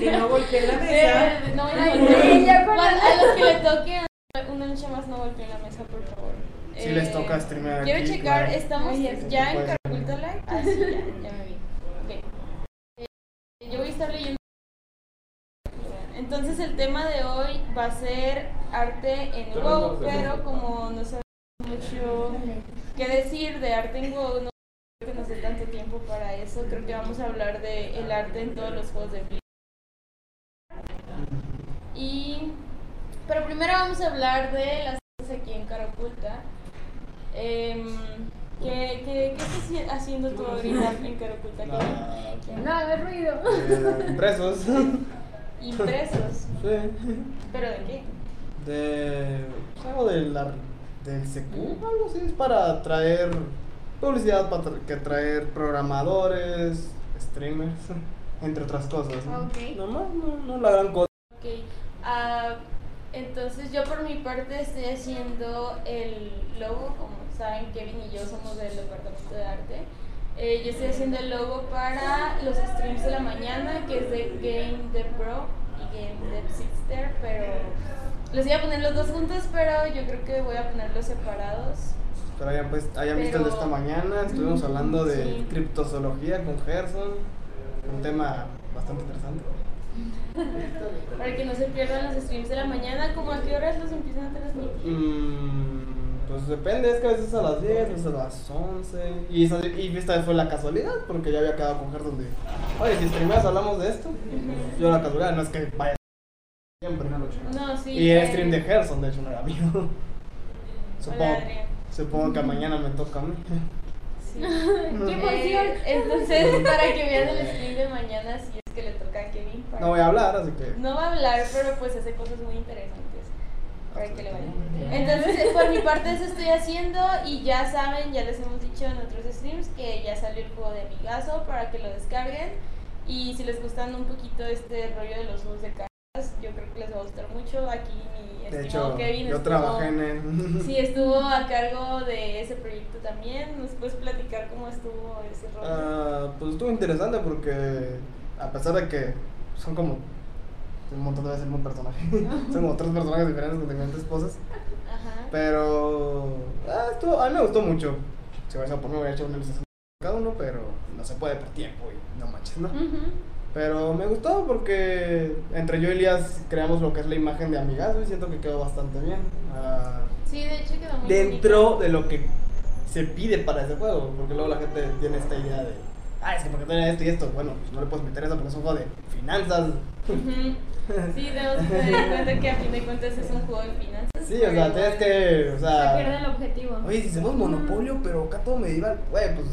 Que no golpee la mesa. Eh, no, no, a los que le toque una noche más no golpeen la mesa, por favor. Si Eh, les toca streamear Quiero aquí, checar, claro. estamos ya en Live. Ah, sí, ya, ya me vi. Ok. Eh, yo voy a estar leyendo. Entonces el tema de hoy va a ser arte en WoW, pero como no sabemos mucho qué decir de arte en WoW, no creo que nos dé tanto tiempo para eso. Creo que vamos a hablar de el arte en todos los juegos de Blizzard. Y pero primero vamos a hablar de las cosas aquí en Cara Oculta. Em, ¿qué, qué, ¿Qué estás haci- haciendo tú ahorita en Cara Oculta? Nada, No hagas ruido. eh, impresos. Impresos. Sí. ¿Pero de qué? De. Algo del, ar- del CQ, algo así. Es para traer publicidad, para que traer programadores, streamers, entre otras cosas. ¿no? Ok. Nomás, no, no la gran cosa. Ok. Ah, entonces yo por mi parte estoy haciendo el logo, como saben Kevin y yo somos del departamento de arte. Eh, yo estoy haciendo el logo para los streams de la mañana, que es de Game Dev Pro y Game Dev Sister, pero les voy a poner los dos juntos, pero yo creo que voy a ponerlos separados. Pero hayan, pues, hayan visto el de Pero- esta mañana, estuvimos hablando de Sí. criptozoología con Gerson. Un tema bastante interesante. Para que no se pierdan los streams de la mañana, como a qué horas los empiezan a transmitir. Mm, pues depende, es que a veces a las 10, a veces a las 11. Y, esa- y esta vez fue la casualidad, porque ya había quedado con Gerson de, oye, si streameas hablamos de esto. Yo la casualidad, no es que vaya siempre. No, sí. Y el stream de Gerson, de hecho, no era mío. Supongo, supongo que mañana me toca a mí. Sí. ¡Qué emoción! Entonces, para que vean el stream de mañana, si es que le toca a Kevin. para- No voy a hablar, así que. No va a hablar, pero pues hace cosas muy interesantes. Para que le vayan. Entonces, eh, por mi parte, eso estoy haciendo. Y ya saben, ya les hemos dicho en otros streams que ya salió el juego de Migazo para que lo descarguen. Y si les gustan un poquito este rollo de los juegos de cartas, yo creo que les va a gustar mucho. Aquí mi De estimado hecho, Kevin yo estuvo- trabajé en el. Sí, estuvo a cargo de ese proyecto también. ¿Nos puedes platicar cómo estuvo ese rollo? Ah, pues estuvo interesante porque a pesar de que son como un montón de veces el mismo personaje, son como tres personajes diferentes con diferentes poses, Ajá. pero ah, estuvo- a mí me gustó mucho. Si hubiera sido por mí hubiera hecho una de cada uno, pero no se puede por tiempo y no manches, ¿no? Ujú. Pero me gustó porque entre yo y Elías creamos lo que es la imagen de amigazo y siento que quedó bastante bien. Ah, Sí, de hecho quedó muy dentro bonito. de lo que se pide para ese juego, porque luego la gente tiene esta idea de, ah, es que porque tiene esto y esto, bueno, pues no le puedes meter eso porque es un juego de finanzas. Sí, tenemos que tener en cuenta que a fin de cuentas es un juego de finanzas. Sí, o sea, tienes que, o Se pierde sea, el objetivo. oye, si hacemos monopolio, pero acá todo medieval, güey, pues,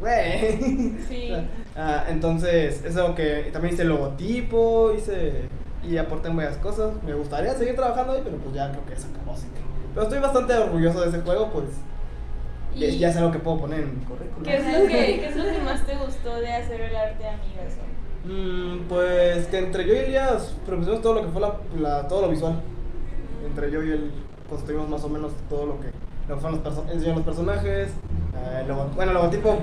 güey. Sí. Ah, entonces, eso que también hice el logotipo, hice y aporté varias cosas. Me gustaría seguir trabajando ahí, pero pues ya creo que se acabó así que- Pero estoy bastante orgulloso de ese juego, pues Y ya- ya sé lo que puedo poner en mi currículum. ¿Qué es, lo que, ¿Qué es lo que más te gustó de hacer el arte de amigas? Mm, pues que entre yo y Elías propusimos todo lo que fue la, la- todo lo visual. Entre yo y él construimos más o menos todo lo que, lo que fueron los, perso- enseñó los personajes. eh, bueno, el logotipo,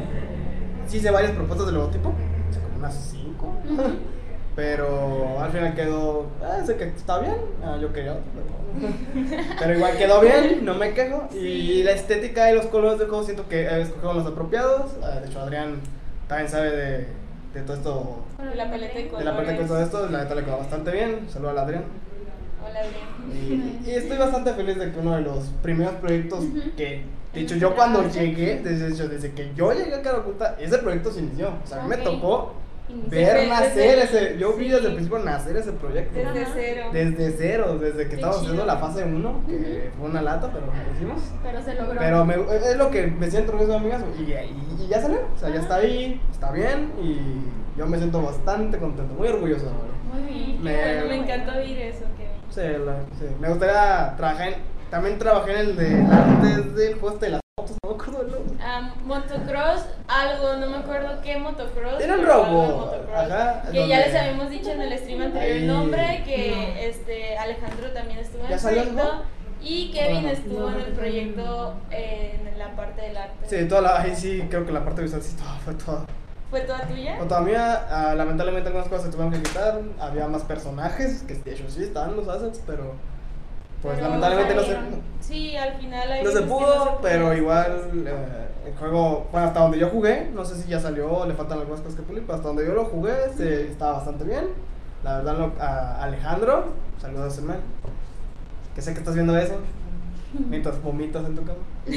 sí hice varias propuestas de logotipo, hice como unas cinco. Pero al final quedó, ah, sé que está bien, ah, yo quería otro, pero, pero igual quedó bien, no me quejo. Y Sí. la estética y los colores del juego siento que eh, escogieron los apropiados. Ah, de hecho, Adrián también sabe de, de todo esto De la paleta de de colores. la parte de todo esto, la neta le quedó bastante bien. Saludos al Adrián. Hola, Adrián. Y, y estoy bastante feliz de que uno de los primeros proyectos que, de hecho, yo cuando llegué, desde, desde que yo llegué a Cara Oculta, ese proyecto se inició. O sea, a mí me Ok. tocó ver nacer desde- ese. Yo vi desde el principio nacer ese proyecto. Desde cero. Desde cero, desde que Qué estábamos haciendo la fase 1, que fue una lata, pero lo hicimos. Pero se logró. Pero me- es lo que me siento orgulloso de amigas y, y, y ya salió, o sea, ya está ahí, está bien y yo me siento bastante contento, muy orgulloso. la. Muy bien. Me- Bueno, me encanta oír eso, Kevin. Sí, la- sí. me gustaría trabajar en, también trabajé en el de antes del este de las motos, no me acuerdo del nombre. Ah, motocross, algo, no me acuerdo qué motocross. Era un ajá, Que ya les habíamos dicho en el stream anterior el nombre, que No. este Alejandro también estuvo en ¿Ya el salió el proyecto. Y Kevin No, no. estuvo No, en el no. proyecto eh, en la parte del arte. Sí, toda la, ahí sí, creo que la parte visual sí toda, fue toda, fue toda tuya. O todavía, ah, lamentablemente algunas cosas se tuvieron que quitar, había más personajes, que de hecho sí estaban los assets, pero pues Pero lamentablemente no se. Sí, al final hay no se pudo, no se pero igual eh, el juego, bueno, hasta donde yo jugué, no sé si ya salió, le faltan algunas cosas que pulir, pero hasta donde yo lo jugué, se, estaba bastante bien. La verdad, lo- a Alejandro, saludos hermano, que sé que estás viendo eso, mientras vomitas en tu cama. que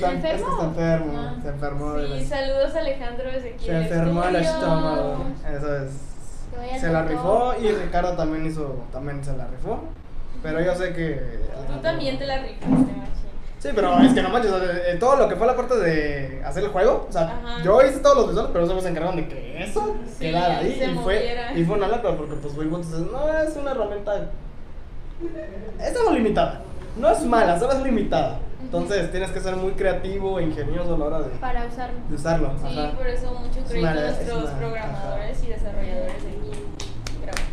tam- es que está enfermo, Ah. se enfermó. de Sí, las- saludos Alejandro desde aquí. se enfermó el estómago. Eso es. Se la rifó y Ricardo también hizo, también se la rifó. Pero yo sé que. Tú también te la rifaste. Sí, pero es que no manches, eh, todo lo que fue la parte de hacer el juego, o sea, Ajá. yo hice todos los visuales, pero se encargaron de que eso Sí, quedara ahí se y fue, y fue una lata porque pues entonces no es una herramienta, es algo limitada, no es mala, solo es limitada, entonces tienes que ser muy creativo e ingenioso a la hora de, Para usarlo. de usarlo. Sí, ajá. por eso mucho Es crédito a nuestros una- programadores y desarrolladores de aquí.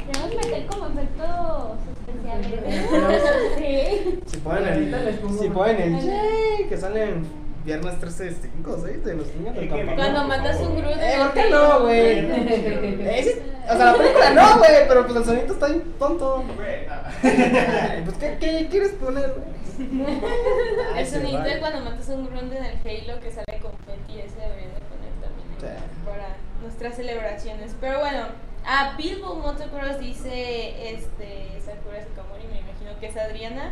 Debemos meter como efectos especiales. Sí. Si les el, pongo si ponen el yay, que salen viernes 13, 5 o 6 de los niños del campamento. Cuando matas un en Eh, ¿por qué no, güey? Eh, O sea, la película no, güey, pero pues el sonido está ahí tonto. Pues, ¿qué, qué quieres poner, güey? El sonido de cuando matas un Grunt en el Halo que sale confeti, ese deberían de poner también para nuestras celebraciones. Pero bueno, a Bilbo Motocross dice este Sakura Sakamori, me imagino que es Adriana,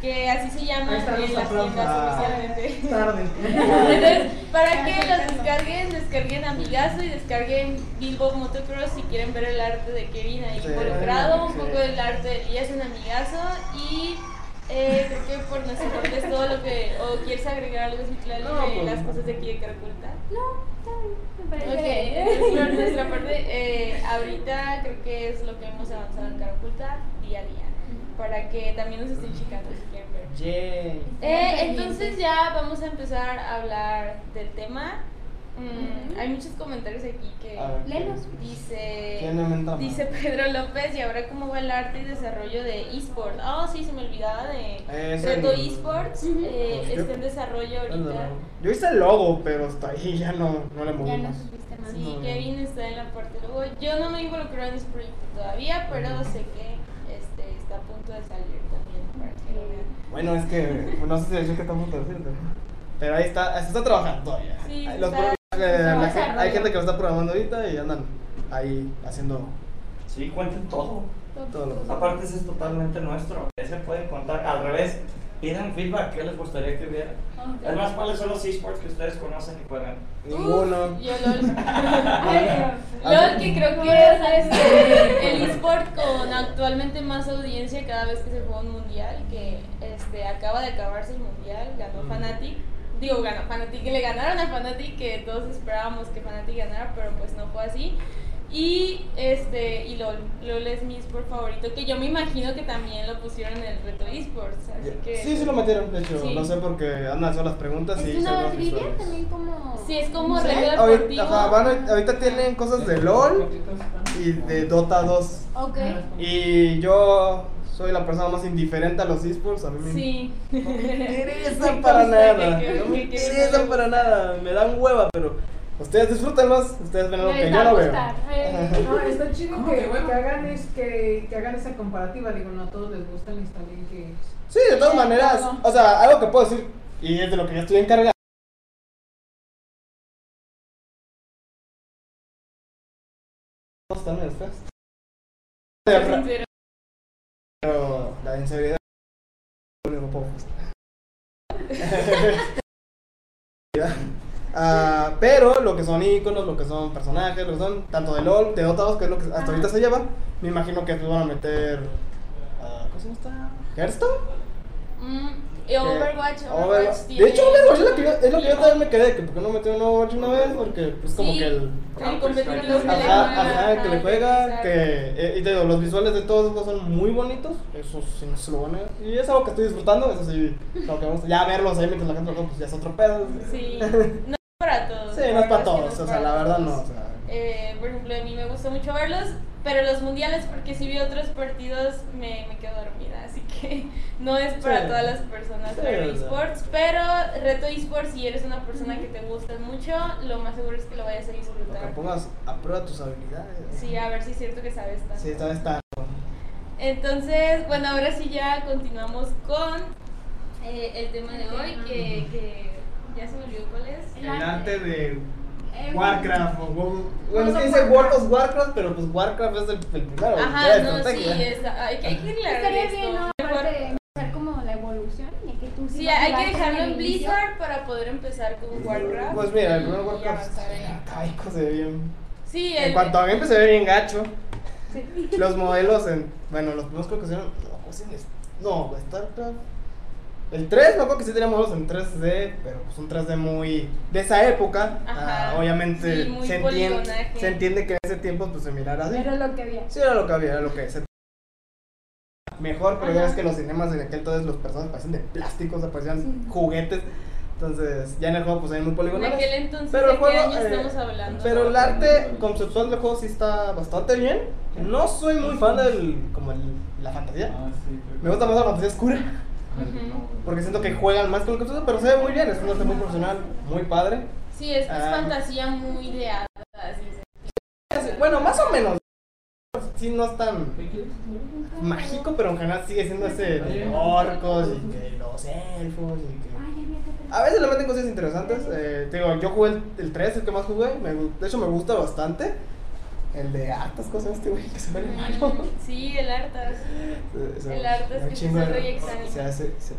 que así se llama en las tiendas Ah. oficialmente. Tarde. Entonces, para que los descarguen, descarguen Amigazo y descarguen Bilbo Motocross si quieren ver el arte de Kevin ahí Sí, involucrado, un sí. poco del arte de Elías en Amigazo y eh, creo que por nuestra parte es todo lo que... ¿O quieres agregar algo, Citlali, No, de pues- las cosas de aquí de Caraculta? No, está bien. Me Ok, parece entonces, por nuestra parte, eh, ahorita creo que es lo que hemos avanzado en Caraculta día a día, para que también nos estén checando si quieren ver. Eh, entonces ya vamos a empezar a hablar del tema. Mm. Hay muchos comentarios aquí que A Léelos. dice dice Pedro López y ahora cómo va el arte y desarrollo de esports. Ah, sí, se me olvidaba de Es Reto el- esports. Eh, Pues yo- está en desarrollo ahorita. Yo hice el logo, pero hasta ahí ya no, no le moví Ya no más. supiste más. Sí, No. Kevin está en la parte luego. Yo no me he involucrado en ese proyecto todavía, pero sé que este está a punto de salir también para que lo vean. Bueno, es que no sé si decir que estamos haciendo. Pero ahí está, se está trabajando todavía. Sí, los está- eh, la gen- hay gente que lo está programando ahorita y andan ahí haciendo Sí, cuenten todo. todo lo que Aparte, ese es totalmente nuestro. Ese pueden contar. Al revés, pidan feedback. ¿Qué les gustaría que vieran? Ok. Es más, ¿cuáles son los esports que ustedes conocen y juegan? Ninguno. Yo LOL. Ay, LOL que creo que es este, el esport con actualmente más audiencia cada vez que se juega un mundial, que este acaba de acabarse el mundial, ganó Mm. Digo, ganó Fnatic, que le ganaron a Fnatic, que todos esperábamos que Fnatic ganara, pero pues no fue así. Y este, y LOL, LOL es mi esport favorito, que yo me imagino que también lo pusieron en el reto esports, así que... Sí, sí lo metieron, de hecho, Sí. lo sé porque andan haciendo las preguntas y Es una trivia también como. Sí, es como Sí. reto Ahorita, deportivo. ajá, van a- ahorita tienen cosas de LOL y de Dota 2. Ok. Y yo soy la persona más indiferente a los esports, a mí me Sí. No me interesan para nada. que- que- No me interesan para nada. Me dan hueva, pero ustedes disfrútenlos. Ustedes ven Les que yo no veo. No, está chido ¿Cómo que, que bueno? que hagan es que, que hagan esa comparativa. Digo, no a todos les gustan y está bien que. Sí, de todas Sí, maneras. O sea, algo que puedo decir, y es de lo que yo estoy encargado. Sincero. Pero la inseguridad es lo único Ah, pero lo que son iconos, lo que son personajes, lo que son tanto de LOL, de Dota 2, que es lo que hasta Ajá. ahorita se lleva, me imagino que van a meter. ah, ¿Cómo se llama esta? ¿Hearthstone? Mm, y Overwatch, Eh, Overwatch Overwatch. tiene- De hecho, Overwatch es lo que yo, es lo que yo también me quedé, que porque no metió un Overwatch una vez, porque es como Sí, que el. el competitivo que le Ajá, juega, ajá, que le juega, que. eh, y te digo, los visuales de todos esos son muy bonitos, eso sí no se lo van a. Y es algo que estoy disfrutando, eso sí, lo que vamos Ya verlos ahí mientras la gente lo juega, pues ya es otro pedo. Sí, no es para todos. Sí, no es para todos, o sea, la verdad no. todos. O sea, Eh, por ejemplo, a mí me gusta mucho verlos. pero los mundiales, porque si vi otros partidos, me, me quedo dormida. Así que no es para Sí. todas las personas Sí, Reto o sea. esports. Pero Reto esports, si eres una persona que te gusta mucho, lo más seguro es que lo vayas a Para que disfrutar. pongas a prueba tus habilidades. Sí, a ver si es cierto que sabes tanto. Sí, vez está. Entonces, bueno, ahora sí ya continuamos con eh, el tema de hoy, que, que ya se me olvidó cuál es. El El arte. de Warcraft o WoW. Bueno, es World que of dice World Warcraft. of Warcraft, pero pues Warcraft es el, el primero. Ajá, no, sí, está- hay que, hay que Estaría bien, ¿no? Aparte, empezar como la evolución de que tú Sí, hay que dejarlo en. Blizzard para poder empezar con Warcraft. Pues mira, el y- primer y Warcraft está bien en- arcaico, se ve bien. Sí, En cuanto a gameplay se ve bien gacho. Sí. Los modelos en. Bueno, los primeros creo que se. No, no, StarCraft. El 3 me acuerdo que sí tenía modelos en 3D, pero pues un 3D muy. de esa época. Ajá, ah, obviamente sí, muy se, entiende, poligonaje. se entiende que en ese tiempo pues se mirara así. Era lo que había. Sí, era lo que había, era lo que se mejor, pero ya ves que los cinemas en aquel entonces los personajes parecían de plástico, o sea, parecían Sí. juguetes. Entonces, ya en el juego pues eran muy en poligonales. aquel entonces, Pero el ¿de juego, qué año eh, estamos hablando? Pero el arte conceptual del juego sí está bastante bien. No soy muy fan del como el, la fantasía. Me gusta más la fantasía oscura. Porque siento que juegan más con el concepto, pero se ve muy bien, es un arte muy profesional, muy padre. Sí, es que es Ah. fantasía muy se- Bueno, más o menos. Sí, no es tan mágico, pero en general sigue siendo ese de orcos y que los elfos y que... A veces le meten cosas interesantes. Eh, te digo, yo jugué el, el 3, el que más jugué. me de hecho, me gusta bastante. El de hartas cosas, este güey, que se ve malo. Sí, el Artas. Se- se- El un que chingo se extraño. Se hace. Se,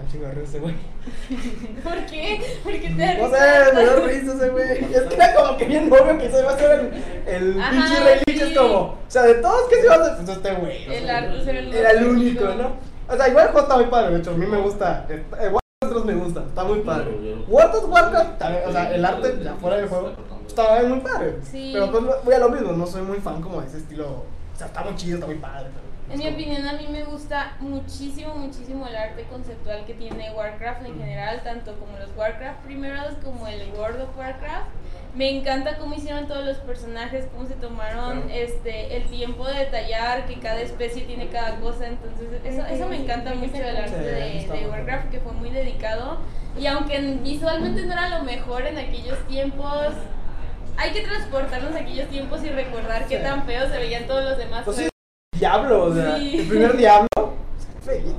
un chingo de risa ese güey. ¿Por qué? ¿Por qué te da No sé, me da risa ese güey. Es que era como que bien obvio que se iba a hacer el, el Ajá, pinche rey. Es como. O sea, de todos que se iba a hacer, pues este güey. El sea, Arthas era el Era el más único. ¿no? O sea, igual el juego está muy padre. De hecho, a mí me gusta. El, el Warcraft me gusta, está muy padre. World of Warcraft, o sea, el arte ya fuera del juego, está muy padre. Sí. Pero pues voy a lo mismo, no soy muy fan como de ese estilo. O sea, está muy chido, está muy padre. Pero, En mi opinión, a mí me gusta muchísimo, muchísimo el arte conceptual que tiene Warcraft en general, tanto como los Warcraft primeros como el World of Warcraft. Me encanta cómo hicieron todos los personajes, cómo se tomaron Claro. este el tiempo de detallar que cada especie tiene cada cosa. Entonces, eso, eso me encanta mucho del arte de, de Warcraft, que fue muy dedicado. Y aunque visualmente no era lo mejor en aquellos tiempos, hay que transportarnos a aquellos tiempos y recordar qué Sí. tan feos se veían todos los demás. Pues sí, Diablo, o sea, Sí. el primer Diablo, feíto.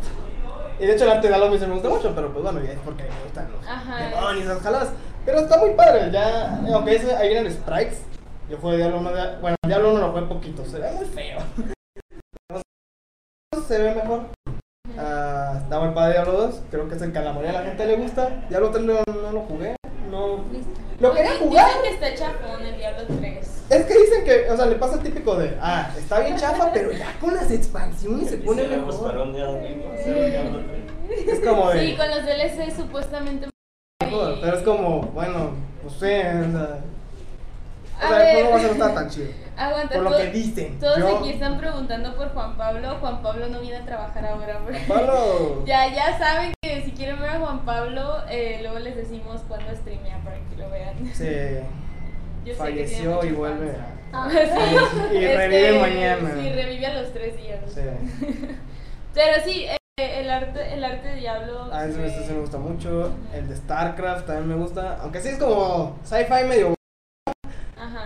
Y de hecho el arte de mí se me gusta mucho, pero pues bueno, ya es porque me gustan los Ajá. demonios, esas jaladas. Pero está muy padre, ya, aunque ese, ahí vienen sprites. Yo jugué Diablo 1, de- bueno, Diablo 1 lo jugué poquito, se ve muy feo. se ve mejor. Ah, está muy padre Diablo 2, creo que es el que a la mayoría de la gente le gusta. Diablo 3 no, no lo jugué, no... Lo quería Dicen jugar. que está chapón el Diablo 3. Es que dicen que, o sea, le pasa el típico de, ah, está bien chafa, pero ya con las expansiones se pone Quisiéramos para mejor. un día domingo. Es como de, Sí, con los DLC supuestamente. mejor, pero es como, bueno, pues sí, o sea, o A sea, el juego va a ser estar tan chido. Aguanta, Por lo que dicen. Todos Yo- aquí están preguntando por Juan Pablo. Juan Pablo no viene a trabajar ahora. porque- Pablo, Ya, ya saben que si quieren ver a Juan Pablo, eh, luego les decimos cuándo streamea para que lo vean. se Yo sé que falleció y vuelve a... Ah, Sí, Y este, revive mañana. Sí, revive a los tres días. Sí. Pero sí, eh, el arte, el arte de Diablo. A ese se- este sí me gusta mucho. El de StarCraft también me gusta. Aunque sí es como sci-fi medio.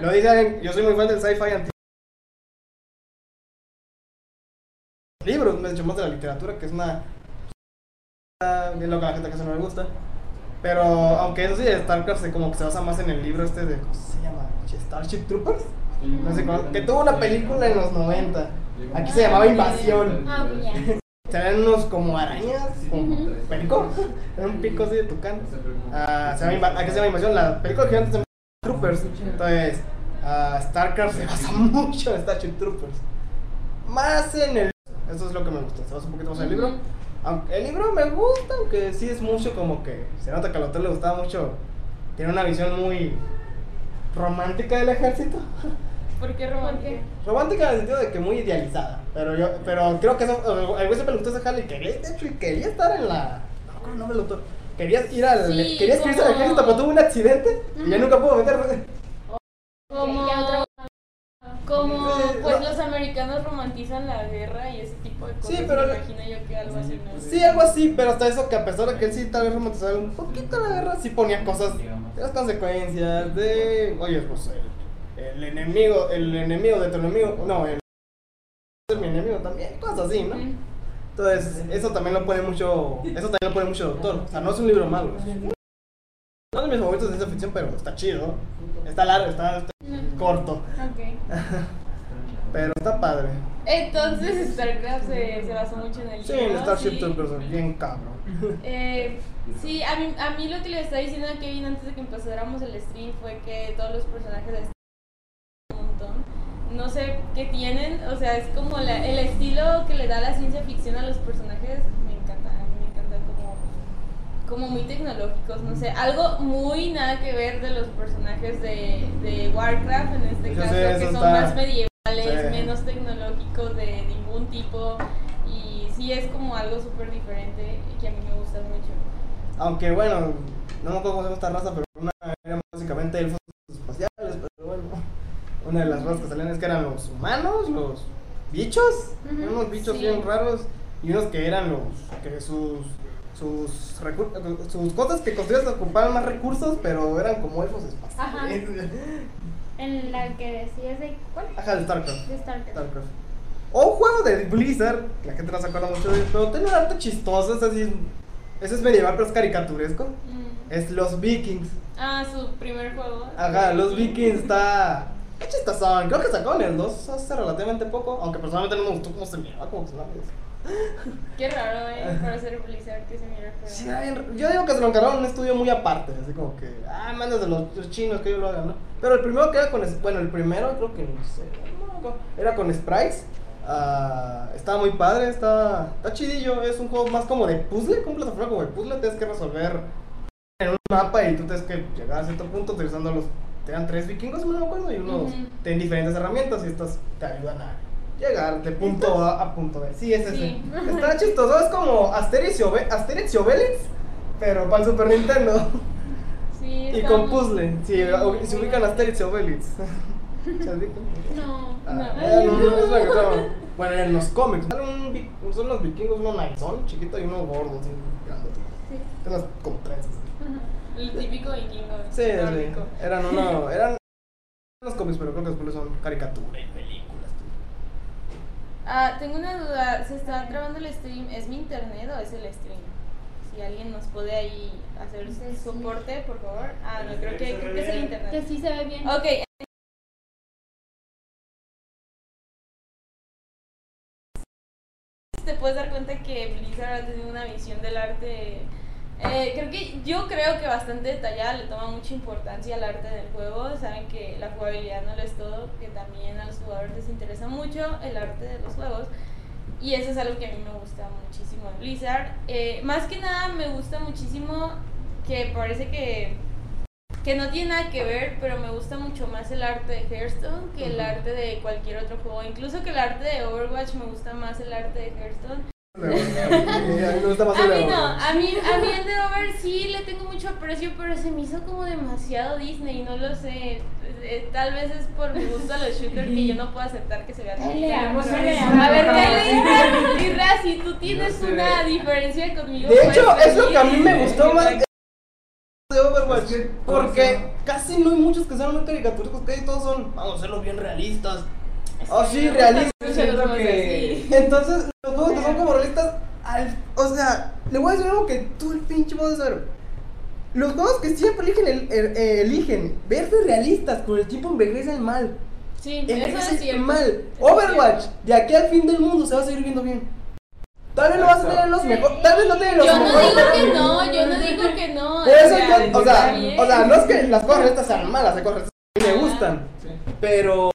Ajá. Lo dice alguien, yo soy muy fan del sci-fi anti. Libros, me he dicho más de la literatura, que es una. Bien lo que a la gente casi no le gusta. Pero aunque eso sí, StarCraft se, como que se basa más en el libro este de. ¿Cómo se llama? Starship Troopers. No sé cuál. Que tuvo una película en los 90. Aquí se llamaba Invasión. Ah. Se ven unos como arañas, como perico, era un pico así de tucán. Ah, se llama, aquí se llama Invasión, la película gigante se llama Troopers. Entonces, ah, StarCraft se basa mucho en Starship Troopers. Más en el. Eso es lo que me gusta, se basa un poquito más en el libro. Aunque el libro me gusta, aunque sí es mucho como que. Se nota que al autor le gustaba mucho. Tiene una visión muy romántica del ejército. ¿Por qué romántico? Romántica en el sentido de que muy idealizada. Pero yo, pero creo que eso, el güey siempre le gustó ese jale y quería, de hecho, y quería estar en la. No, ¿cómo no me lo Quería ir al. Sí, quería inscribirse al como- ejército, pero tuvo un accidente y ya nunca pudo meterse. Como, como pues los americanos romantizan la guerra y ese tipo de cosas. Sí, pero- Me imagino yo que algo así, ¿no? Sí, algo así, pero hasta eso que a pesar de que él sí tal vez romantizaba un poquito la guerra, sí ponía cosas de las consecuencias de, oye, pues el, el enemigo, el enemigo de tu enemigo, no, el es mi enemigo también, cosas así, ¿no? Entonces, eso también lo pone mucho, eso también lo pone mucho doctor, o sea, no es un libro malo. No es de mis favoritos de ciencia ficción, pero está chido, está largo, está, está corto, pero está padre. Entonces, StarCraft se, se basó mucho en el Sí, en Starship sí. Troopers, bien cabrón. Eh, sí, a mí, a mí lo que le estaba diciendo a Kevin antes de que empezáramos el stream fue que todos los personajes de un montón. No sé qué tienen, o sea, es como la- el estilo que le da la ciencia ficción a los personajes. Me encanta, a mí me encantan como, como muy tecnológicos, no sé, algo muy nada que ver de los personajes de, de Warcraft en este caso, que son está- más medievales, sí. menos tecnológicos de ningún tipo. Y sí es como algo súper diferente y que a mí me gusta mucho. Aunque bueno, no me acuerdo cómo se llama esta raza, pero una era básicamente elfos espaciales, pero bueno. Una de las razas que salían es que eran los humanos, los bichos, unos bichos sí. bien raros, y unos que eran los, que sus, sus, sus cosas que construían ocupaban más recursos, pero eran como elfos espaciales. En la que decías de. ¿Cuál? Ajá, de StarCraft. De StarCraft. StarCraft. O un juego de Blizzard, que la gente no se acuerda mucho de él, pero tiene un arte chistoso, es así, ese es medieval pero es caricaturesco. Mm. Es los vikings. Ah, su primer juego. Ajá, los vikings está. Qué chistosón. Creo que sacó en el 2 hace relativamente poco. Aunque personalmente no me gustó cómo se miraba, como que se miraba. Qué raro, eh, para ser Blizzard que se mira feo. Sí, Yo digo que se lo encargaron en un estudio muy aparte. Así como que. Ah, mandas de los, chinos que yo lo hagan, ¿no? Pero el primero que era con. Bueno, el primero creo que no sé. no Era con sprites. Ah, estaba muy padre, está, está chidillo. Es un juego más como de puzzle, como plataforma como de puzzle. Tienes que resolver en un mapa y tú tienes que llegar a cierto punto utilizando los. Te dan tres vikingos, no me acuerdo, y unos. Ujú. Tienen diferentes herramientas y estas te ayudan a llegar de punto A a punto B. Sí, es ese. Sí. Está chistoso, es como Asterix y, Obe- Asterix y Obelix, pero para el Super Nintendo. Sí, y con puzzle. Sí, se ubican Asterix y Obelix. Ah, No. no, no, es la que estaba- Bueno, en los cómics, son los vikingos, uno narizón, chiquito y uno gordo, así, grandote. Sí. Unas como trenzas. El típico vikingo. Sí, sí. Eran uno, eran los cómics, pero creo que después son caricaturas y películas. Ah, tengo una duda. ¿Se está grabando el stream? ¿Es mi internet o es el stream? Si alguien nos puede ahí hacer Sí. soporte, por favor. Ah, no, creo que, creo que es el Que internet. sí se ve bien. Ok. Te puedes dar cuenta que Blizzard ha tenido una visión del arte. Eh, creo que yo creo que bastante detallada, le toma mucha importancia al arte del juego. Saben que la jugabilidad no lo es todo, que también a los jugadores les interesa mucho el arte de los juegos. Y eso es algo que a mí me gusta muchísimo de Blizzard. Eh, más que nada me gusta muchísimo que parece que, que no tiene nada que ver, pero me gusta mucho más el arte de Hearthstone que el arte de cualquier otro juego. Incluso que el arte de Overwatch me gusta más el arte de Hearthstone. A mí A no, a mí, a mí el de Over sí le tengo mucho aprecio, pero se me hizo como demasiado Disney, no lo sé. Eh, tal vez es por mi gusto a los shooters que yo no puedo aceptar que se vea tan Dale, dale, A ver, Kelly, y Ra, si tú tienes una diferencia conmigo. De hecho, pues, es lo que a mí me gustó más de Overwatch. Porque ¿cómo casi no hay muchos que sean muy caricaturescos, casi todos son, vamos a hacerlos bien realistas. Oh, sí, me gustan realista. mucho los Siento juegos que- así. Entonces, los juegos que son como realistas, al- o sea, le voy a decir algo que tú el pinche a saber. Los juegos que siempre eligen, el- el- eh, eligen verse realistas, con el tiempo envejecen mal. Sí, eso es Envejecen cierto. mal. Es Overwatch, cierto. de aquí al fin del mundo se va a seguir viendo bien. Tal vez no vas a tener los mejores, tal vez no tiene los Yo no mejores. digo que no, yo no digo que no. Por eso yo, o sea, o sea, no es que las cosas realistas sean malas, hay cosas que me gustan, Sí. pero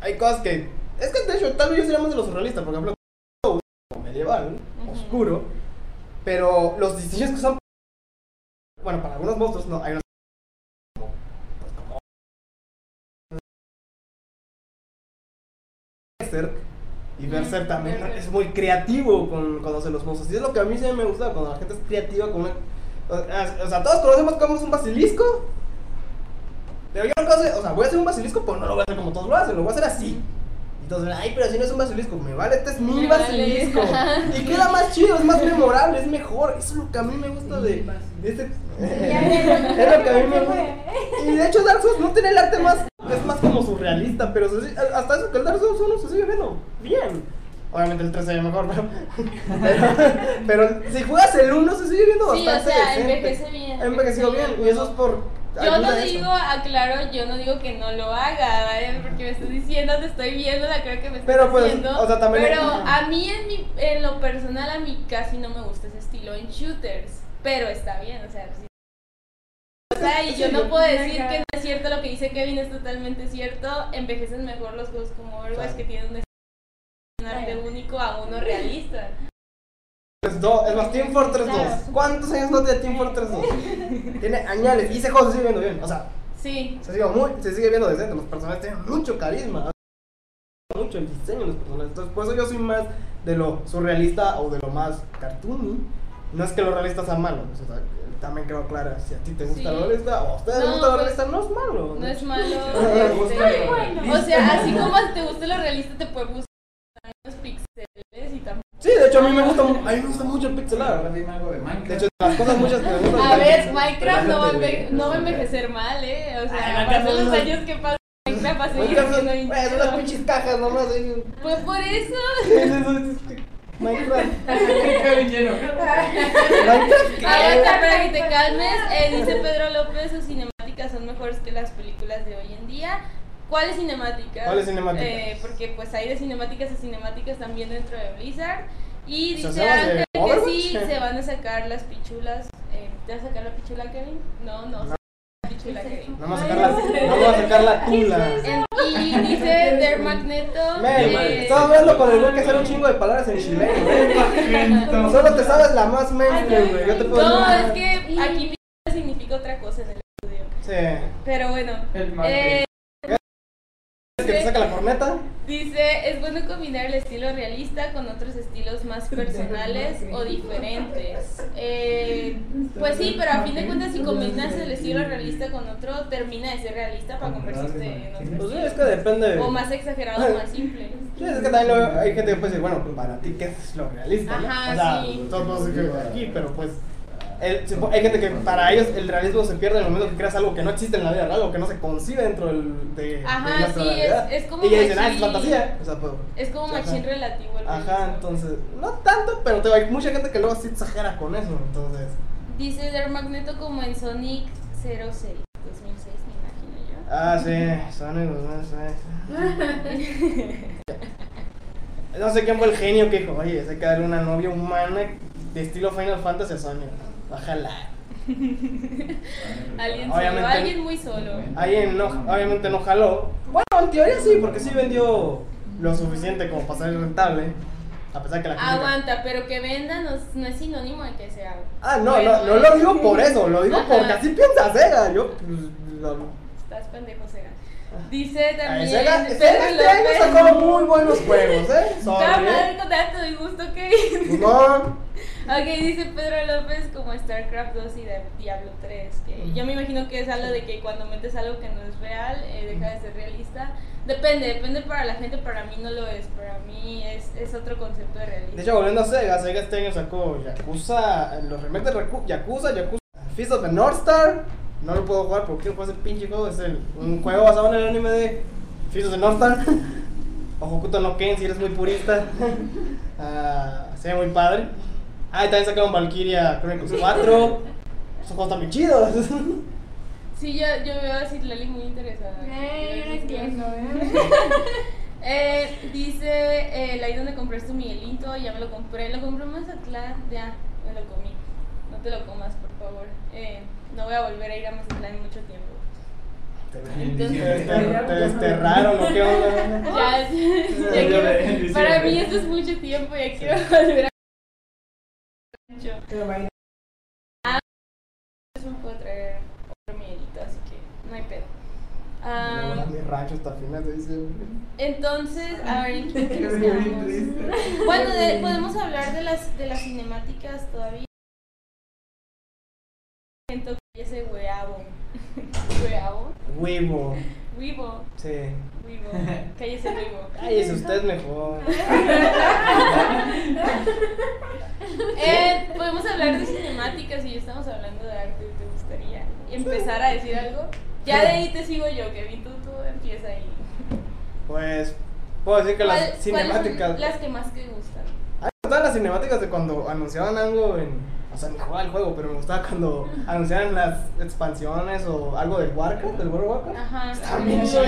hay cosas que, es que de hecho, tal vez yo sería más de los surrealistas, por ejemplo, medieval, oscuro, pero los diseños que son, bueno, para algunos monstruos, no, hay unos pues, como y Berserk también es muy creativo con, cuando hace los monstruos, y es lo que a mí sí me gusta, cuando la gente es creativa con una, o, sea, todos conocemos cómo es un basilisco, pero yo nunca sé, o sea, voy a hacer un basilisco, pero no lo voy a hacer como todos lo hacen, lo voy a hacer así. Todos, ay, pero si no es un basilisco, me vale, este es mi Me vale. basilisco. Y queda más chido, es más memorable, es mejor. Eso es lo que a mí me gusta de, de este. es lo que a mí me gusta. Y de hecho, Dark Souls no tiene el arte más. Es más como surrealista, pero hasta eso que el Dark Souls 1 se sigue viendo bien. Obviamente el 3 se ve mejor, pero, pero. pero si juegas el 1 se sigue viendo Sí, o bastante. sea, decente. envejece bien. Ha envejecido bien, y eso es por. Yo no digo, aclaro, yo no digo que no lo haga, ¿vale? Porque me estás diciendo, te estoy viendo, la creo que me estás Pero, pues, diciendo. o sea, también- Pero a mí, en, mi, en lo personal, a mí casi no me gusta ese estilo en shooters. Pero está bien, o sea, sí. O sea, y yo no puedo decir que no es cierto lo que dice Kevin, es totalmente cierto. Envejecen mejor los juegos como Overwatch Claro. que tienen un arte único a uno realista. Es, dos, es más, Team Fortress 2. Claro. ¿Cuántos años no tiene Team Fortress 2? tiene añales y ese juego se sigue viendo bien. O sea, Sí, se sigue, muy, se sigue viendo decente. Los personajes tienen mucho carisma. Mucho el diseño de los personajes. Entonces, por eso yo soy más de lo surrealista o de lo más cartoony. No es que lo realista sea malo. O sea, también creo claro, si a ti te gusta Sí. lo realista o a ustedes les No, gusta lo pues, realista, no es malo. no es malo. Este. O sea, así como te gusta lo realista, te puede gustar los píxeles y tampoco. Sí, de hecho a mí me gusta, a mí me gusta mucho el pixel art. Ahora dime algo de Minecraft. De hecho, las cosas muchas que me gustan. A ver, Minecraft no va, enve- no va a envejecer mal, ¿eh? O sea, Minecraft pasan no- los años que pasan, Minecraft va a seguir siendo chido. pinches cajas nomás. Pues por eso. Minecraft. Minecraft. ¿qué? Aguanta para que te calmes. Eh, dice Pedro López, sus cinemáticas son mejores que las películas de hoy en día. ¿Cuáles cinemáticas? ¿Cuáles cinemáticas? Eh, porque pues hay de cinemáticas a cinemáticas también dentro de Blizzard. Y ¿Se dice Ángel que Overwatch? sí, se van a sacar las pichulas. Eh, ¿Te vas a sacar la pichula, Kevin? No, no, No. la pichula, Kevin. Vamos a sacar la, vamos a sacar la tula. Y dice Der Magneto. Men, eh, hablando con el güey que hace un chingo de palabras en chileno. Solo te sabes la más mainstream, güey. Yo te puedo no, decir- es que aquí pichula significa otra cosa en el estudio. Sí. Pero bueno. El Eh, Dice, es bueno combinar el estilo realista con otros estilos más personales o diferentes. Eh, pues sí, pero a fin de cuentas si combinas el estilo realista con otro, termina de ser realista para convertirse en otro Pues sí, es que depende. O más exagerado o más simple. Sí, es que también lo- hay gente que puede decir, bueno, pues para ti, ¿qué es lo realista? no? Ajá, o sea, sí. todos aquí, pero pues. El- hay gente que para ellos el realismo se pierde en el momento que creas algo que no existe en la vida real, algo que no se concibe dentro del, de, de Ajá, nuestra sí, es- realidad. es como y ya dicen, ah, es fantasía. O sea, pues, Es como machín relativo el Ajá, entonces, no tanto, pero te, hay mucha gente que luego sí exagera con eso, entonces. Dice Der Magneto como en Sonic 06, 2006, me imagino yo. Ah, sí, Sonic 2006. No sé quién fue el genio que dijo, oye, hay que darle una novia humana de estilo Final Fantasy a Sonic. Ojalá. Alguien solo, Obviamente- alguien muy solo. Alguien no, obviamente no jaló. Bueno, en teoría sí, porque sí vendió lo suficiente como para ser rentable. A pesar que la crítica- Aguanta, pero que venda no, es- no es sinónimo de que sea. Ah, no, bueno, no, no ¿eh? lo digo por eso, lo digo Ajá. porque así piensa Sega. Yo, pues, lo- Estás pendejo, Sega. Dice Ay, también. Sega, Sega este año sacó muy buenos juegos, ¿eh? Está Sorry, madre ¿eh? con tanto de gusto que. No, Ok, dice Pedro López como StarCraft 2 y Diablo 3. Que yo me imagino que es algo de que cuando metes algo que no es real, eh, deja de ser realista. Depende, depende para la gente, para mí no lo es. Para mí es, es otro concepto de realismo. De hecho, volviendo a Sega, Sega este año sacó Yakuza, los remakes de Yakuza, Yakuza, Fist of the North Star. No lo puedo jugar porque quiero jugar ese pinche juego. Es el, un juego basado en el anime de Fist of the North Star. O Hokuto no Ken si eres muy purista. Ah, se ve muy padre. Ah, y también sacaron Valkyria Chronicles 4. Esos juegos bien chidos. Sí, yo, yo veo a Citlali muy interesada. Eh, yo no entiendo, ¿eh? Eh, dice, eh, ahí donde compraste tu Miguelito, ya me lo compré, lo compré en Mazatlán, ya, me lo comí. No te lo comas, por favor. Eh, no voy a volver a ir a Mazatlán en mucho tiempo. Te, te- te desterraron o qué onda. Ya, quiero- para mí esto es mucho tiempo, ya quiero volver a... Yo me puedo traer otro Miguelito, así que no hay pedo. Mi rancho hasta final de diciembre. Entonces, a ver, ¿en qué nos? Bueno, de- podemos hablar de las, de las cinemáticas todavía. Siento que ese hueavo. ¿Hueavo? Huevo. Wibo, Sí. Wibo, cállese. Ay, es usted mejor. Eh, podemos hablar de cinemáticas y ya estamos hablando de arte. ¿Te gustaría empezar a decir algo? Ya de ahí te sigo yo, Kevin. Tú, tú empieza ahí. Pues, puedo decir que ¿Cuál- las cuáles son cinemáticas. Las que más te gustan. A mí me gustaban las cinemáticas de cuando anunciaban algo en. O sea, ni jugaba el juego, pero me gustaba cuando anunciaban las expansiones o algo del Warcraft, del World of Warcraft. Ajá. Estaban bien chidas.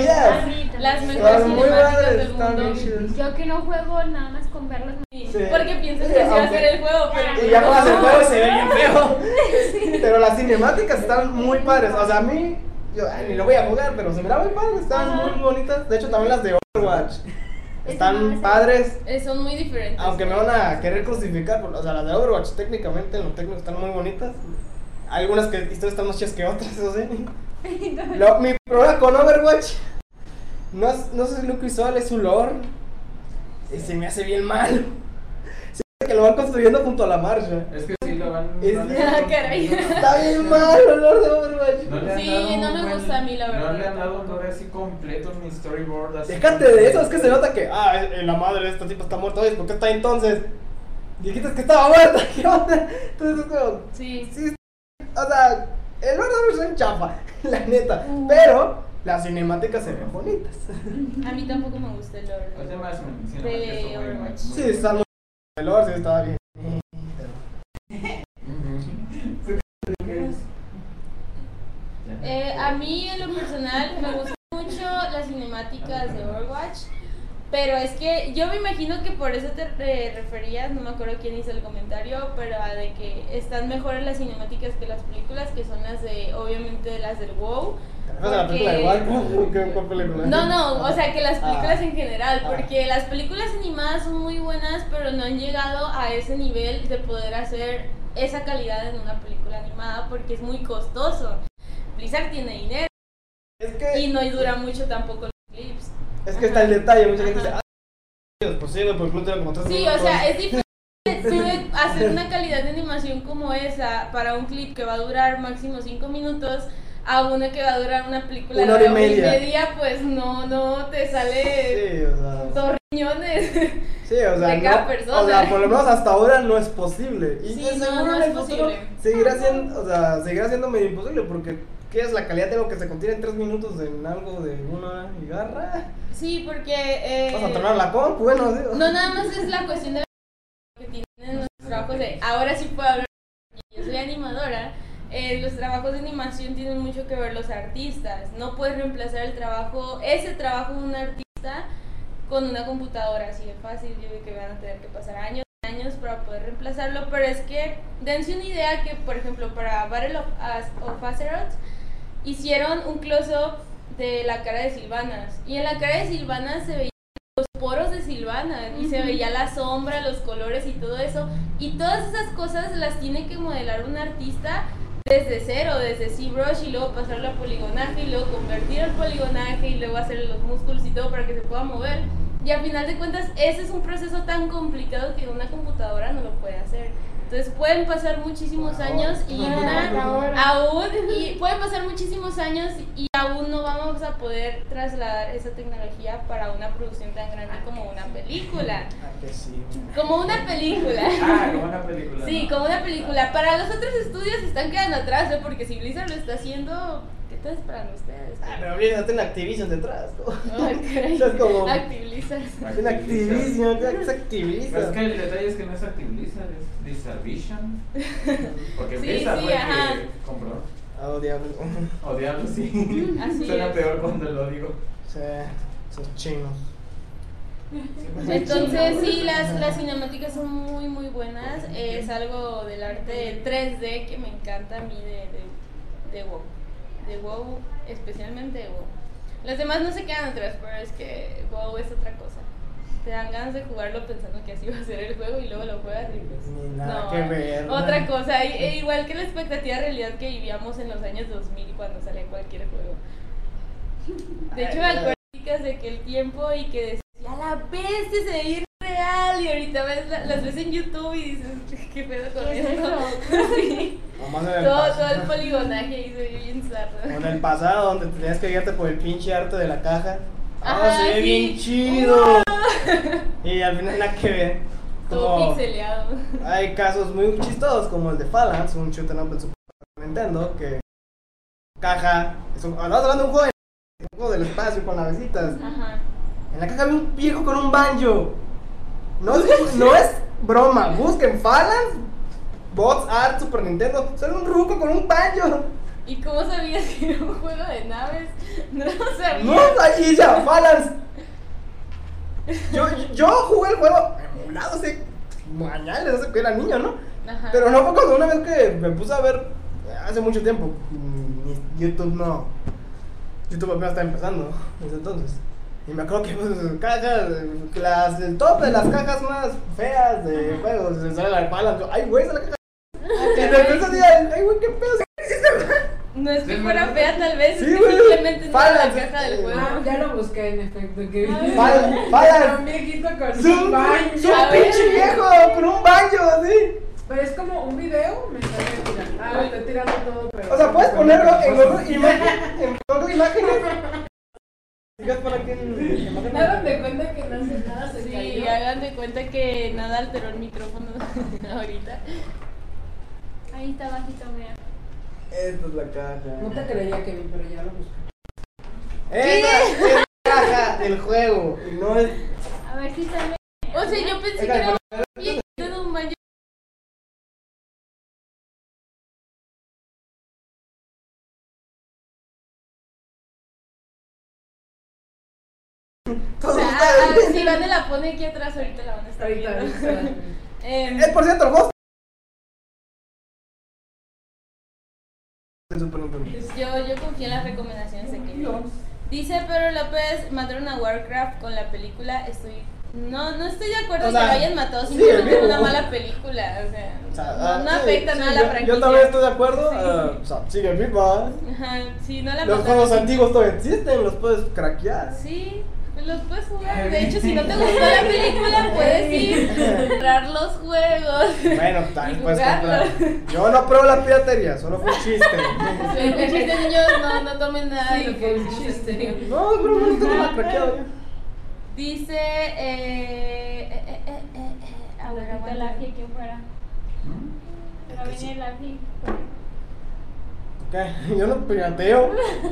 Las mejores Estaban muy cinemáticas del estaban bien mundo. chidas. Yo que no juego nada más con verlas. Sí, Sí. Porque piensas Sí, que así va a ser el juego, pero. Y ya juegas el juego y se ve bien feo. Pero las cinemáticas están muy padres. O sea, a mí, yo ay, ni lo voy a jugar, pero se me da muy padre. Están Ajá. muy bonitas. De hecho, también las de Overwatch. Están padres. Eh, son muy diferentes. Aunque me van a querer crucificar, por- o sea, las de Overwatch técnicamente, en lo técnico están muy bonitas. Hay algunas que historias están más chidas que otras, eso sí. Lo- mi problema con Overwatch no es, no es look visual, es su lore. Y se me hace bien mal. Siento que lo van construyendo junto a la marcha. Es que sí lo van. Es no bien- Ah, caray. Está bien mal el de Overwatch. No le Sí, dado un no me buen- gusta a mí, la No verdad. le han dado un lore así completo ni storyboard así. Déjate de eso, es que se nota que, ah, eh, la madre de esta tipa está muerta. Oye, ¿por qué está ahí entonces? Dijiste que estaba muerta, ¿qué onda? Entonces es como, Sí. Sí, o sea, el Lord of es chafa, la neta. Pero las cinemáticas se ven bonitas. A mí tampoco me gusta el lore. Los demás no, son muy Sí, está muy. El Lord sí estaba bien. Eh, a mí en lo personal me gustan mucho las cinemáticas de Overwatch, pero es que yo me imagino que por eso te eh, referías, no me acuerdo quién hizo el comentario, pero a de que están mejores las cinemáticas que las películas, que son las de, obviamente, las del WoW. ¿Te refieres a la película de Porque-. No, no, o sea que las películas Ah. en general, Ah. porque las películas animadas son muy buenas, pero no han llegado a ese nivel de poder hacer esa calidad en una película animada porque es muy costoso. Blizzard tiene dinero Es que, y no dura mucho tampoco los clips. Es que está el detalle. Mucha gente dice, ah, pues sí, güey, por ejemplo, como tres Sí, minutos. o sea, es diferente sube hacer una calidad de animación como esa para un clip que va a durar máximo 5 minutos a una que va a durar una película Una hora y de media. pues no, no te sale Sí, o sea. dos riñones. Sí, o sea, de cada no, persona. o sea, por lo menos hasta ahora no es posible. Y Sí, no, seguro no en es el futuro posible. seguirá siendo, o sea, seguirá siendo medio imposible porque ¿qué es la calidad de algo que se contiene en tres minutos en algo de una garra? Sí, porque... eh, Vas a tronar la compu, bueno, sí. No nada más es la cuestión de que tienen los trabajos de... Ahora sí puedo hablar, yo soy animadora. eh, los trabajos de animación tienen mucho que ver los artistas. No puedes reemplazar el trabajo, ese trabajo de un artista con una computadora así de fácil. Yo creo que van a tener que pasar años y años para poder reemplazarlo. Pero es que dense una idea que, por ejemplo, para Battle of, As- of Azeroth hicieron un close-up de la cara de Silvanas. Y en la cara de Silvanas se veía los poros de Silvana y se veía la sombra, los colores y todo eso. Y todas esas cosas las tiene que modelar un artista desde cero, desde ZBrush y luego pasarlo a poligonaje y luego convertir al poligonaje y luego hacer los músculos y todo para que se pueda mover. Y a final de cuentas ese es un proceso tan complicado que una computadora no lo puede hacer. Entonces pueden pasar muchísimos años y aún y pueden pasar muchísimos años y aún no vamos a poder trasladar esa tecnología para una producción tan grande como una película. Ah, que sí. Como una película. Ah, como una película. Sí, ¿no? como una película. Para los otros estudios están quedando atrás, ¿eh? porque si Blizzard lo está haciendo, ¿qué están esperando ustedes? Ah, pero mira, tiene Activision detrás, ¿no? Ay, caray. Es como- Activision. Tiene Activision, ¿qué es Activision? es que el detalle es que no es Activision, es Blizzardvision. Porque Sí, Blizzard sí, fue el ajá. que compró. Oh, diablo. O diablo, sí. Así Suena es. peor cuando lo digo. Sí, esos chinos. Entonces sí, las, las cinemáticas son muy muy buenas. Es algo del arte 3D que me encanta a mí de, de, de WoW. De WoW, especialmente de WoW. Las demás no se quedan atrás, pero es que WoW es otra cosa. Te dan ganas de jugarlo pensando que así va a ser el juego y luego lo juegas y pues... Ni nada no, que ver. Otra cosa, y- e igual que la expectativa de realidad que vivíamos en los años 2000 cuando salía cualquier juego. De hecho, me acuerdo de que el tiempo y que decía la bestia se veía real y ahorita ves la- las ves en YouTube y dices, ¿qué pedo con ¿Qué es esto? eso? Sí. Todo, todo el poligonaje ahí se ve bien O zarro. en el pasado, donde tenías que guiarte por el pinche arte de la caja. Ah, Ajá, se ve sí. bien chido. Y al final nada que ver. Todo pixeleado. hay casos muy chistosos como el de Phalanx, un shoot 'em up en Super Nintendo, que caja, es un, hablando de un juego, de- un juego del espacio con navecitas. Ajá. En la caja había un viejo con un banjo. No es, no es broma, busquen Phalanx, Bots Art, Super Nintendo, sale un ruco con un banjo. ¿Y cómo sabías que era un juego de naves? No lo sabía. No, ahí ya, Phalanx. Yo, yo jugué el juego emulado hace mañana, hace que era niño, ¿no? Ajá. Pero no fue cuando una vez que me puse a ver hace mucho tiempo. YouTube no. YouTube apenas estaba empezando desde entonces. Y me acuerdo que pues, cajas, las, el top de las cajas más feas de juegos, se sale la yo, Ay, güey, esa es la caja. Y de repente así, ay, güey, qué pedo. No es que fuera fea tal vez, Sí, es que simplemente no era la caja del juego. Ah, ya lo busqué en efecto. Que Phalanx. Un viejito con un, baño. es un pinche viejo con un así. Pero es como un video, me está tirando. Ah, estoy tirando todo, pero. O sea, puedes ponerlo en Google Imágenes. En Google Imágenes. Digas. Nada de cuenta que no hace nada, se Sí, cayó. hagan de cuenta que nada alteró el micrófono ahorita. Ahí está bajito, mira. Esta es la No caja. te creía, Kevin, pero ya lo busqué. Esta es la caja del juego. Y no es. A ver si sale. O sea, yo pensé que era un viejito de un baño. Ah, bien. si van la pone aquí atrás, ahorita la van a estar Ahorita, viendo. ahorita. Em, Eh, por cierto, el. Nintendo. yo, yo confío en las recomendaciones de Kevin. Dice Pedro López, mataron a Warcraft con la película. Estoy. No, no estoy de acuerdo O en sea, que lo hayan matado sí, simplemente por una mala película. O sea, O sea, no, ah, no sí, afecta sí, nada a la franquicia. Yo también estoy de acuerdo. Sí. ah, o sea, sigue viva. Ajá, sí, no la Los juegos antiguos todavía existen, los puedes craquear. Sí, pues los puedes jugar. De hecho, si no te gustó la película, puedes ir, comprar los juegos. Bueno, también Y puedes comprar. Yo no apruebo la piratería, solo fue un chiste. Sí, el chiste, niños, no, no tomen nada de Sí, lo que fue un chiste. No, broma, no tengo nada craqueado. Dice, eh, eh, eh, eh, eh, a ver, Ahorita el aguanta. ají aquí afuera. ¿Mm? Va a venir el ají. Ok, yo no pirateo.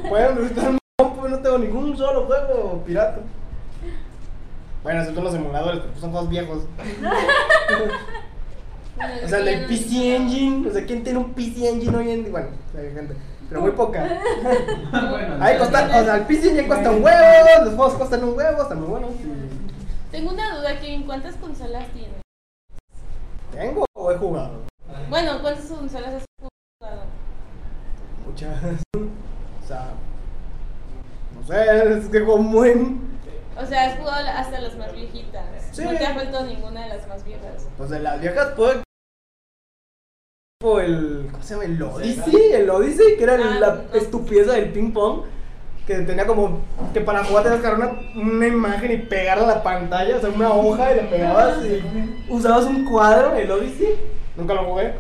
Pueden visitar mi compu, no tengo ningún solo juego pirata. Bueno, excepto los emuladores, pero son juegos viejos. O sea, el PC. Engine, o sea, ¿quién tiene un PC Engine hoy en día? Bueno, hay gente, pero muy poca. bueno, Ahí o sea, el PC Engine cuesta un huevo, los juegos cuestan un huevo, están muy buenos. Tengo una duda, Kevin, ¿cuántas consolas tienes? ¿Tengo o he jugado? Bueno, ¿cuántas consolas has jugado? Muchas. O sea, no sé, es que juego muy. O sea, has jugado hasta las más viejitas. Sí. No te ha faltado ninguna de las más viejas. Pues de las viejas puedo. Tipo el. ¿Cómo se llama? El Odyssey. El Odyssey, que era Ah, la no. estupidez del ping pong. Que tenía como. Que para jugar tenías que agarrar una, una imagen y pegarla a la pantalla. O sea, una hoja y la pegabas y usabas un cuadro, el Odyssey. Nunca lo jugué.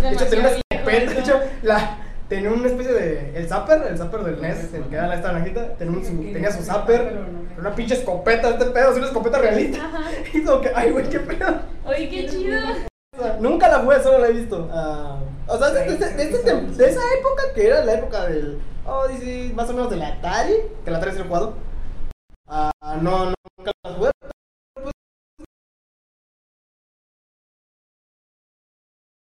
De hecho, tenía una escopeta. De hecho, la, tenía una especie de. El zapper, el zapper del NES, el que era esta naranjita. Tenía, un- su, tenía su zapper. Una pinche escopeta, este pedo, una escopeta realista. Ajá. Y como que, ay, güey, qué pedo. Oye, qué chido. O sea, nunca la jugué, solo la he visto. Ah, o sea, de, de- de- de este de esa época que era la época del Odyssey, más o menos del Atari, que el Atari sí lo he jugado. Ah, no, no, nunca la jugué. Pues,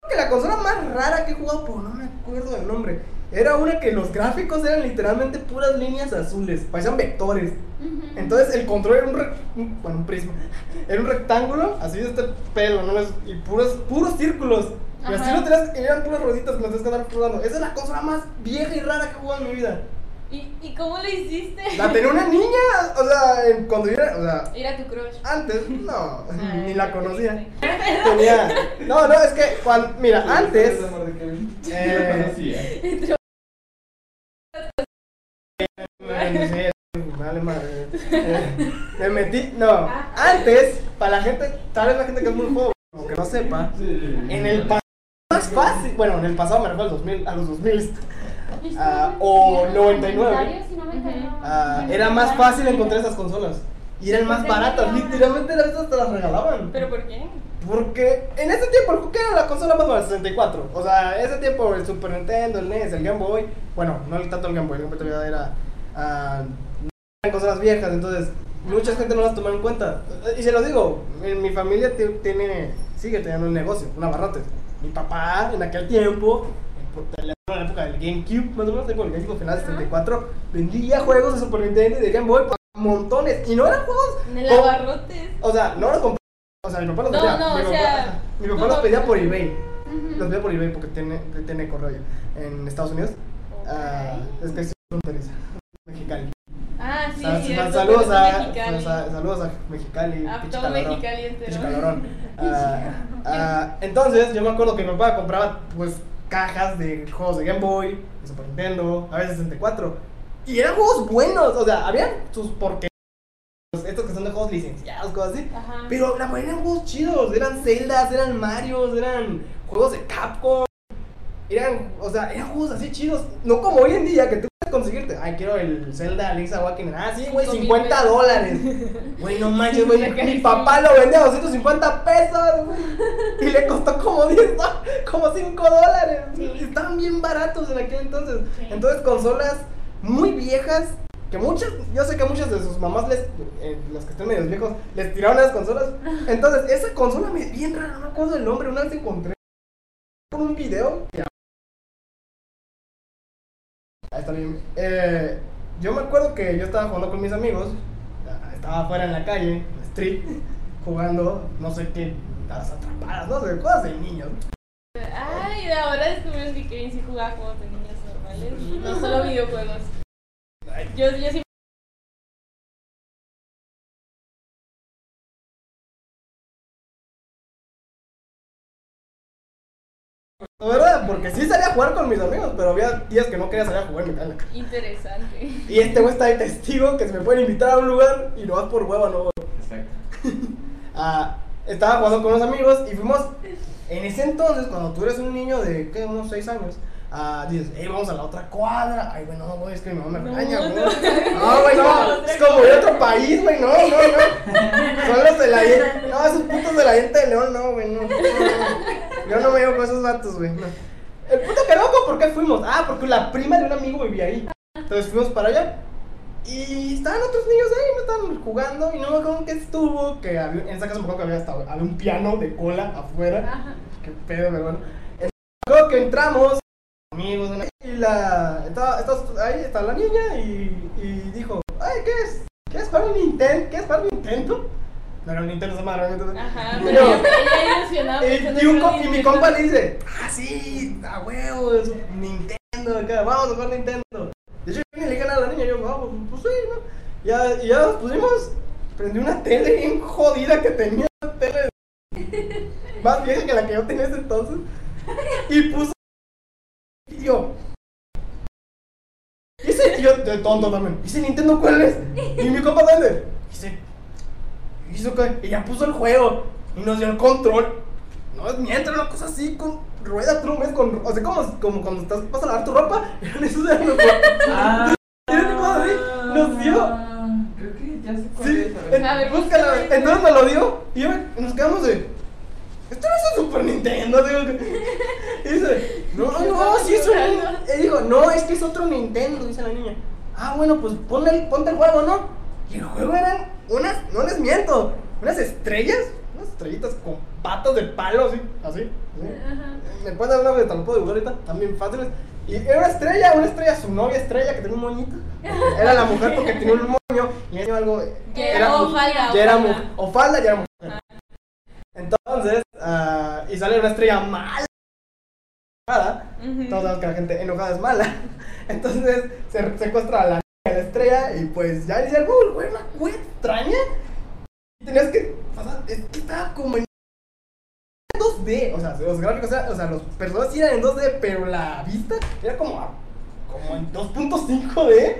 Creo que la consola más rara que he jugado, pero no acuerdo del nombre. Era una que los gráficos eran literalmente puras líneas azules, parecían vectores. Entonces el control era un, re- un- bueno, un prisma. Era un rectángulo, así de este pelo, ¿no? Y puros, puros círculos. Y así Ajá. lo tenías, eran puras rueditas que las tenías que andar jugando. Esa es la consola más vieja y rara que he jugado en mi vida. ¿Y, ¿Y cómo lo hiciste? La tenía una niña, o sea, en- cuando yo era, o sea, Era tu crush. antes, no, Ay, ni la conocía. Tenía, no, no, es que, cuando, mira, antes, Sí, eh, vale madre. Eh, me metí, no, antes, para la gente, tal vez la gente que es muy joven o que no sepa, Sí. en el pasado no fácil, bueno, en el pasado me refiero al 2000, a los 2000, Ah, o 99. Si no me equivoco. ah, era más fácil encontrar esas consolas. Y eran más baratas, literalmente estas te las regalaban. ¿Pero por qué? Porque en ese tiempo, ¿qué era la consola más barata? 64. O sea, ese tiempo el Super Nintendo, el NES, el Game Boy. Bueno, no tanto el Game Boy, el Game Boy todavía era. no eran consolas viejas, entonces mucha gente no las tomaba en cuenta. Y se lo digo, en mi familia ti- tiene, sigue teniendo un negocio, un abarrotes. Mi papá en aquel tiempo, en la época del GameCube, más o menos, tipo el GameCube final 64, vendía juegos de Super Nintendo y de Game Boy montones. Y no eran juegos. En el abarrotes. o sea, no los compré. O sea, mi papá los No, pedía. no, mi o papá, sea, mi papá los pedía por eBay. Los pedía por eBay porque tiene, tiene correo. En Estados Unidos. Ah, es que es. Mexicali. Ah, sí, sí. saludos, a, saludos a Mexicali. A pinche todo Mexicali entero. Ah, ah, entonces, yo me acuerdo que mi papá compraba pues cajas de juegos de Game Boy, de Super Nintendo, a veces 64. Y eran juegos buenos, o sea, habían sus porquerías. Estos que son de juegos licenciados, cosas así. Ajá. Pero la mayoría eran juegos chidos, eran Zeldas, eran Marios, eran juegos de Capcom. Eran, o sea, eran juegos así chidos. No como hoy en día que tú conseguirte. Ay, quiero el Zelda Link's Awakening. Ah, sí, güey, Cinco mil 50 pesos. dólares. Güey, no manches, güey. Mi papá lo vendía a 250 pesos. güey, Y le costó como 10, do- como 5 dólares. Estaban bien baratos en aquel entonces. Entonces, consolas muy viejas. Que muchas, yo sé que muchas de sus mamás, les, eh, los que estén medios viejos, les tiraron las consolas. Entonces, esa consola me bien rara, no me acuerdo del nombre. Una vez encontré por un video. que- Ahí está bien. Eh, yo me acuerdo que yo estaba jugando con mis amigos. ah, Estaba afuera en la calle, en la street, jugando, no sé qué, a las atrapadas, no sé, cosas de niños. Ay, ahora descubrimos que Kevin sí jugaba juegos de niños normales, no solo videojuegos. Yo, yo sí. Porque sí salía a jugar con mis amigos, pero había días que no quería salir a jugar en calle. Interesante. Y este güey está de testigo que se me pueden invitar a un lugar y no vas por hueva, no. Exacto. Ah, estaba jugando con unos amigos y fuimos. En ese entonces, cuando tú eres un niño de, ¿qué? Unos 6 años, ah, dices, hey, vamos a la otra cuadra. Ay, güey, no, güey, es que mi mamá me regaña, güey. no. No, güey, no. Es como de otro país, güey, no, no, no. Son los de la diente. No, esos putos de la diente de león, no, güey, no. no, no. Yo no me llevo con esos vatos, güey. no. El puto loco, ¿por qué fuimos? Ah, porque la prima de un amigo vivía ahí. Entonces fuimos para allá. Y estaban otros niños ahí, no estaban jugando. Y no me acuerdo que estuvo. Que había, en esa casa me acuerdo que había, hasta, había un piano de cola afuera. Ajá. Qué pedo, pero bueno. Entonces, me acuerdo que entramos, amigos, y la. Estaba, estaba- ahí está la niña y, y dijo: Ay, ¿qué es? ¿Qué es para un Nintendo? ¿Qué es para un Nintendo? No era un Nintendo esa madre. Ajá, pero yo- ella ilusionada y, y un que co- era y mi compa le dice, ah, sí, a huevo, es un Nintendo, acá, vamos a jugar Nintendo. De hecho, yo ni le dije nada a la niña, yo, vamos, pues sí, ¿no? Ya, y ya nos pusimos, prendí una tele bien jodida que tenía, una tele más vieja que la que yo tenía ese entonces, y puso, y yo, y ese, de tonto también, ¿y ese Nintendo cuál es? Y mi compa, ¿dónde? Dice, hizo que y ya puso el juego y nos dio el control. No es mientras una cosa así con rueda trumes con o sea como, como cuando estás vas a lavar tu ropa, eran esos de Ah, Era así, nos dio. Creo que ya sé cuál Sí, es. a ver. en- A ver, búscala. búscala. Entonces nos lo dio y yo me- nos quedamos de esto no es un Super Nintendo, digo que- y dice, no, no, sí es un y dijo, no, es que es otro Nintendo, dice la niña. Ah, bueno, pues ponle ponte el juego, ¿no? Y el juego eran unas, no les miento, unas estrellas, unas estrellitas con patas de palo, así, así. ¿Me puedes una de tal puedo dibujar ahorita? También fáciles. Y era una estrella, una estrella, su novia estrella que tenía un moñito. Era la mujer porque tenía un moño y tenía algo. Ya era o falda, ya era o falda, ya era mujer. Entonces, ah, y sale una estrella mala. enojada. Ujú. Todos sabemos que la gente enojada es mala. Entonces se secuestra a la, a la estrella y pues ya decía, oh, güey, una güey extraña. Y tenías que pasar, es que estaba como en 2D, o sea, los gráficos, o sea, los personajes sí eran en 2D, pero la vista era como, a- como en 2.5D.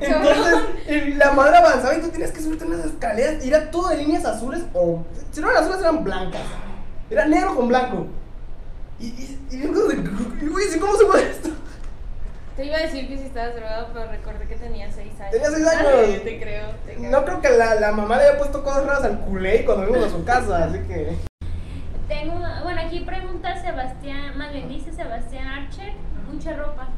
Entonces, y la madre avanzaba y tú tenías que subirte unas escaleras y era todo de líneas azules o, si no eran azules, eran blancas. Era negro con blanco. Y, y, y, y, güey, ¿sí ¿cómo se puede esto? Te iba a decir que si estabas drogado, pero recordé que tenía 6 años. Tenía seis años. Ay, te creo, te creo. No creo que la, la mamá le haya puesto cosas raras al culé cuando vimos a su casa, así que. Tengo, bueno, aquí pregunta Sebastián, más bien dice Sebastián Archer, mucha ropa.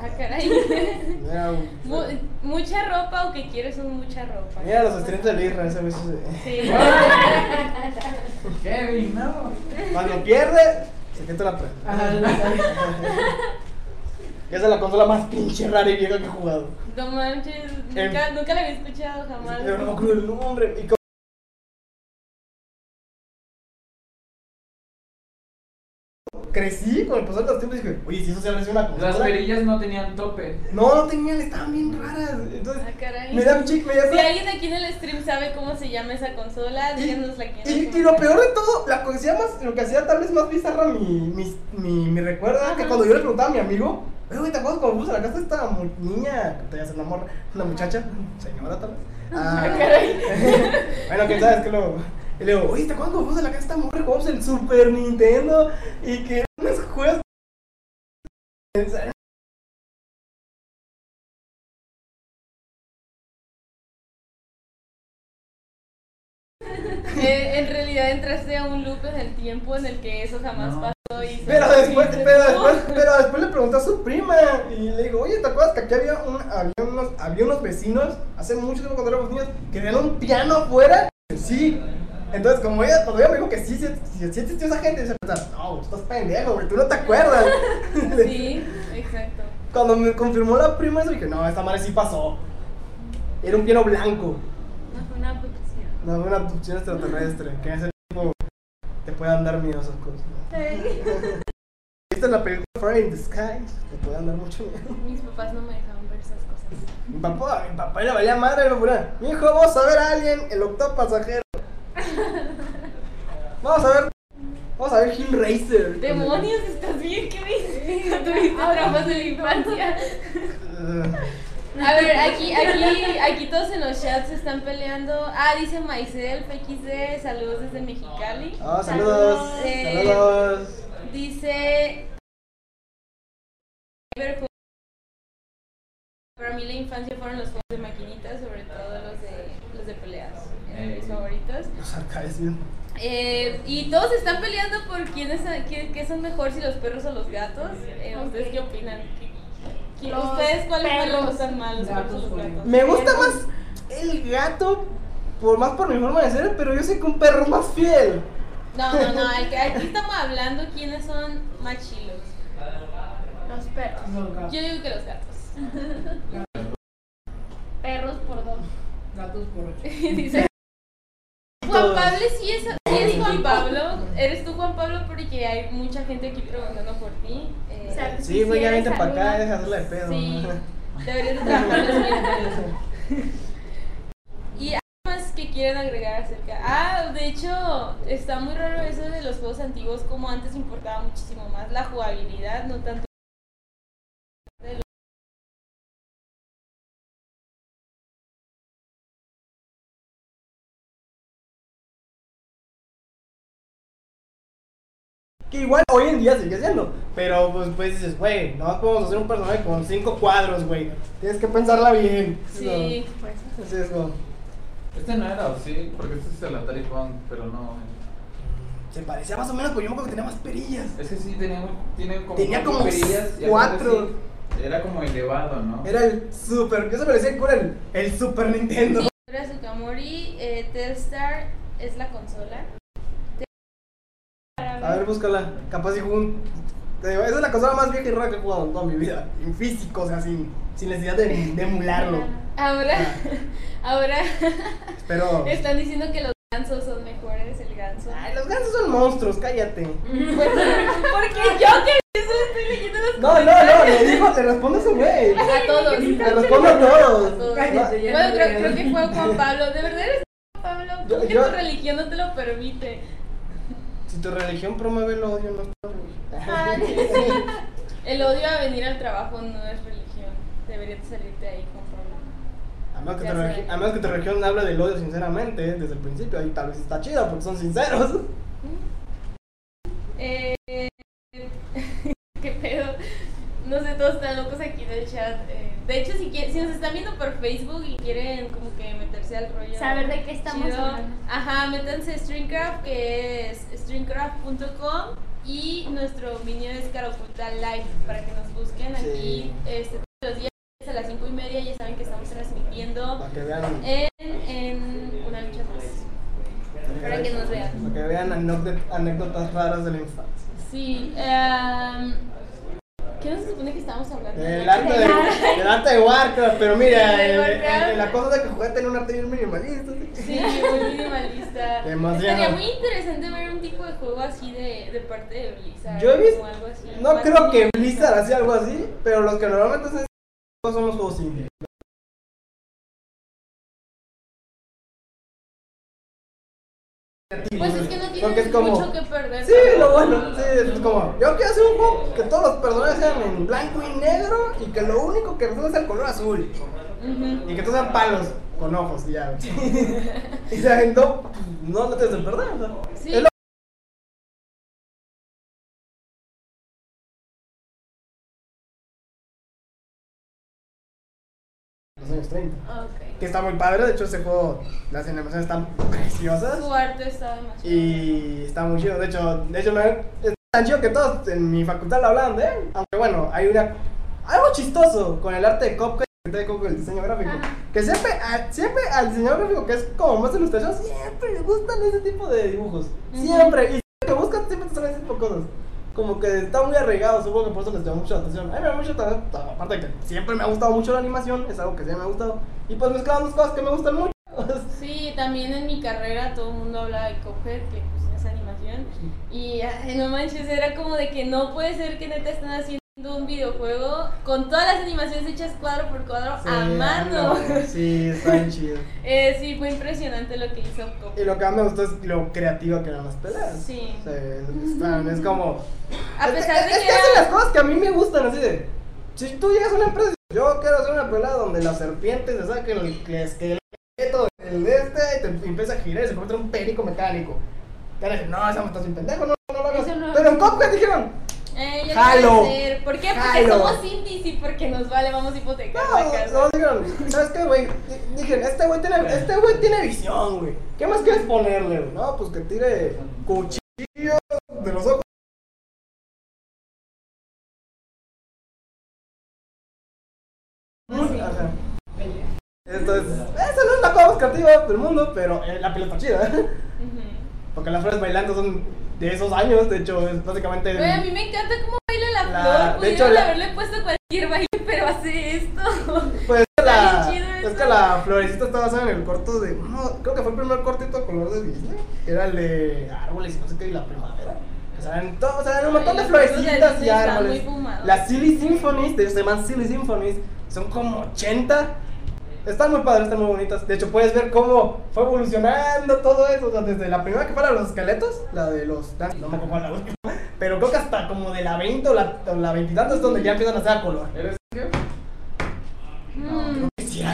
Ah, caray. Mu- ¿Mucha ropa o que quieres un mucha ropa? mira los estudiantes de birra, ese veces. Sí. Kevin, no. Cuando pierde, se quita la prenda. Ajá, Esa es la consola más pinche rara y vieja que he jugado. No manches, nunca, nunca la había escuchado jamás. Pero no me acuerdo el nombre. Y como- Crecí con el pasar de los tiempos y dije, oye, si eso se hace una consola. Las perillas no tenían tope. No, no tenían, estaban bien raras. Entonces, Ah, caray. me da un chic, me da Si alguien aquí en el stream sabe cómo se llama esa consola, díganosla aquí Y, los y lo peor de todo, la que hacía más, lo que hacía tal vez más bizarra mi, mi, mi, mi recuerdo era que Ajá. cuando yo le preguntaba a mi amigo, oye, güey, ¿te acuerdas cuando fuimos a la casa de esta niña? Que todavía se enamora, una muchacha, señora tal vez. Ah, bueno, quién sabe, es que luego. Y le digo, oye, ¿te acuerdas cuando fuimos a la casa de esta mujer? Jugamos el Super Nintendo y que unos juegos. Eh, en realidad entraste a un loop en el tiempo en el que eso jamás No. pasó Pero después, pero después, pero después le pregunté a su prima y le digo, oye, ¿te acuerdas que aquí había, un, había, unos, había unos vecinos hace mucho tiempo cuando éramos niños que tenían un piano afuera? Sí. Entonces, como ella, cuando ella me dijo que sí, sí, sí, sí esa gente, dice, no, estás pendejo, güey, tú no te acuerdas. Sí, exacto. Cuando me confirmó la prima eso, dije, no, esta madre sí pasó. Era un piano blanco, No fue una abducción. no una abducción extraterrestre, que en ese tiempo te puedan dar miedo esas cosas. ¿Viste la película Fire in the Sky? Te pueden dar mucho miedo. Mis papás no me dejaban ver esas cosas. Mi papá, mi papá le valía madre, lo ponía. Mi hijo, vamos a ver a alguien, el octavo pasajero. Vamos a ver. Vamos a ver Hellraiser. ¡Demonios! ¿Estás bien? ¿Qué ves? ¿No tuviste traumas de la infancia? Eh, A ver, aquí, aquí, aquí todos en los chats se están peleando. Ah, dice Maicel, PXD, saludos desde Mexicali. Ah, saludos. Eh, Saludos. Dice. Para mí la infancia fueron los juegos de maquinitas, sobre todo los de, los de peleas. Eran mis Ey. favoritos. Los arcades. Eh, y todos están peleando por quiénes qué, qué son mejor, si los perros o los gatos. Eh, ¿Ustedes qué opinan? ¿Qué- qué- Los ¿Ustedes cuáles perros. gustan más, los perros o los Gatos, gatos? Me gusta más el gato, por más por mi forma de ser, pero yo sé que un perro más fiel. No, no, no, aquí estamos hablando quiénes son más chilos. Los perros. Los. Yo digo que los gatos. Perros por dos. Gatos por ocho. Dice Juan Pablo sí es, sí es Juan Pablo. Eres tú Juan Pablo porque hay mucha gente aquí preguntando por ti. Eh, O sea, Sí, güey, ya vente para acá, deja de pedo. Sí, deberías de trabajar. Y algo más que quieren agregar acerca. Ah, de hecho, está muy raro eso de los juegos antiguos, como antes importaba muchísimo más la jugabilidad, no tanto. Que igual hoy en día sigue siendo. Pero pues, pues dices, güey, no podemos hacer un personaje con cinco cuadros, güey. Tienes que pensarla bien. Sí, Pues, así es como, Este no era, ¿o sí? Porque este es el Atari Pong, pero no. Se parecía más o menos, pero yo me acuerdo que tenía más perillas. Es que sí, tenía, muy- tiene como Tenía cuatro como perillas cuatro. sí, era como elevado, ¿no? Era el super. ¿Qué se parecía con el, el Super Nintendo? Sí, Era Sukamori, eh, Telstar es la consola. A ver, búscala. Capaz dijo un. Esa es la consola más vieja y rara que he jugado en toda mi vida. En físico, o sea, sin, sin necesidad de, de emularlo. Ahora, ahora Pero. están diciendo que los gansos son mejores, el ganso. Ay, los gansos son monstruos, cállate. Pues, porque yo que eso estoy leyendo los No, no, no, le digo, te responde ese güey. A todos. Te respondo a todos. A todos. Cállate, Bueno, no creo, creo que fue Juan Pablo. ¿De verdad eres Juan Pablo? Yo- ¿Cómo que yo- tu religión no te lo permite? Si tu religión promueve el odio, no está ah, El odio a venir al trabajo no es religión. Deberías salirte ahí conforme. Además que, tu además que tu religión habla del odio sinceramente ¿eh? desde el principio, ahí tal vez está chido porque son sinceros. Eh, ¿Qué pedo? Todos están locos aquí en el chat. eh, de hecho, si, quieren, si nos están viendo por Facebook y quieren como que meterse al rollo. Saber de qué estamos chido, hablando. Ajá, métanse a Streamcraft, que es streamcraft.com y nuestro mini es Cara Oculta Live para que nos busquen Sí. aquí este, todos los días a las 5 y media. Ya saben que estamos transmitiendo Para que vean. en, en una lucha más. Para que nos vean. Para que vean anécdot- anécdotas raras de la infancia. Sí, em, ¿qué nos supone que estábamos hablando? El arte de, el arte de Warcraft, pero mira, de el- el- la cosa es que jugué tenía un arte bien minimalista. ¿sí? Muy minimalista. Demasiado. Estaría muy interesante ver un tipo de juego así de, de parte de Blizzard. Yo he visto- o algo así. No creo que. Blizzard hacía algo así, pero los que normalmente hacen son los juegos indie. Pues es que no tienes es como- mucho que perder. Sí, lo bueno, sí, es como, yo quiero hacer un juego que todos los personajes sean en blanco y negro y que lo único que resuelva sea el color azul. Y que todos sean palos con ojos y ya. y se no, no, no te de perder. Sí. es lo- Los años 30. Ok. Que está muy padre, de hecho ese juego, las animaciones están preciosas. Su arte está demasiado. Y está muy chido, de hecho, de hecho no es tan chido que todos en mi facultad lo hablaban de él. Aunque bueno, hay una algo chistoso con el arte de Cuphead y de Coco, el diseño gráfico. Ajá. Que siempre, a- siempre al diseñador gráfico que es como más ilustración, siempre le gustan ese tipo de dibujos. Siempre. Y siempre que buscas siempre te salen ese tipo de cosas. Como que está muy arraigado, supongo que por eso les llama mucho la atención. A mí me da mucho atención, aparte que siempre me ha gustado mucho la animación, es algo que siempre me ha gustado. Y pues mezclando dos cosas que me gustan mucho. Sí, también en mi carrera todo el mundo habla de Cuphead, que pues es animación. Y ay, no manches, era como de que no puede ser que neta están haciendo un videojuego con todas las animaciones hechas cuadro por cuadro Sí, a mano. Sí, está bien chido. Eh, sí, fue impresionante lo que hizo Cuphead. Y lo que más me gustó es lo creativo que eran las peleas. Sí. O sea, están- es como. A es, pesar es- de es que que hacen las cosas que a mí me gustan, así de. Si tú llegas a una empresa y yo quiero hacer una pelea donde las serpientes se saquen el esqueleto, el de este, y te empieza a girar y se convierte en un perico mecánico. Y ahora dicen, no, esa me estás sin pendejo, no, no lo hagas. No- Pero en Cuphead dijeron, Eh, ya Jalo. hacer. ¿Por qué? Porque Jalo. somos indies y porque nos vale, vamos a hipotecar no, la casa. no, dijeron, ¿sabes qué, güey? Di- Dijeron, este güey tiene, este güey tiene visión, güey. ¿Qué más quieres ponerle, güey? No, pues que tire cuchillos de los ojos. Ajá. Entonces, esa no es la cosa más creativa del mundo, pero eh, la pelota chida. Ujú. Porque las flores bailando son de esos años, de hecho, es básicamente. Güey, a mí me encanta cómo baila la, La- flor. de hecho, la- haberle puesto cualquier baile, pero hace esto. Pues es que la, es que la florecita está basada en el corto de. No, creo que fue el primer cortito color de Disney. que Era el de árboles y no sé qué, y la primavera. O sea, en todo, o sea, en un montón de florecitas y árboles. Las Silly Symphonies, de se llaman Silly Symphonies, son como 80. Están muy padres, están muy bonitas. De hecho, puedes ver cómo fue evolucionando todo eso. O sea, desde la primera que fue la de los esqueletos, la de los. No me acuerdo cuál la última. Pero creo que hasta como de la 20 o la, o la 20 y tantos es donde ya empiezan a hacer a color. ¿Eres qué?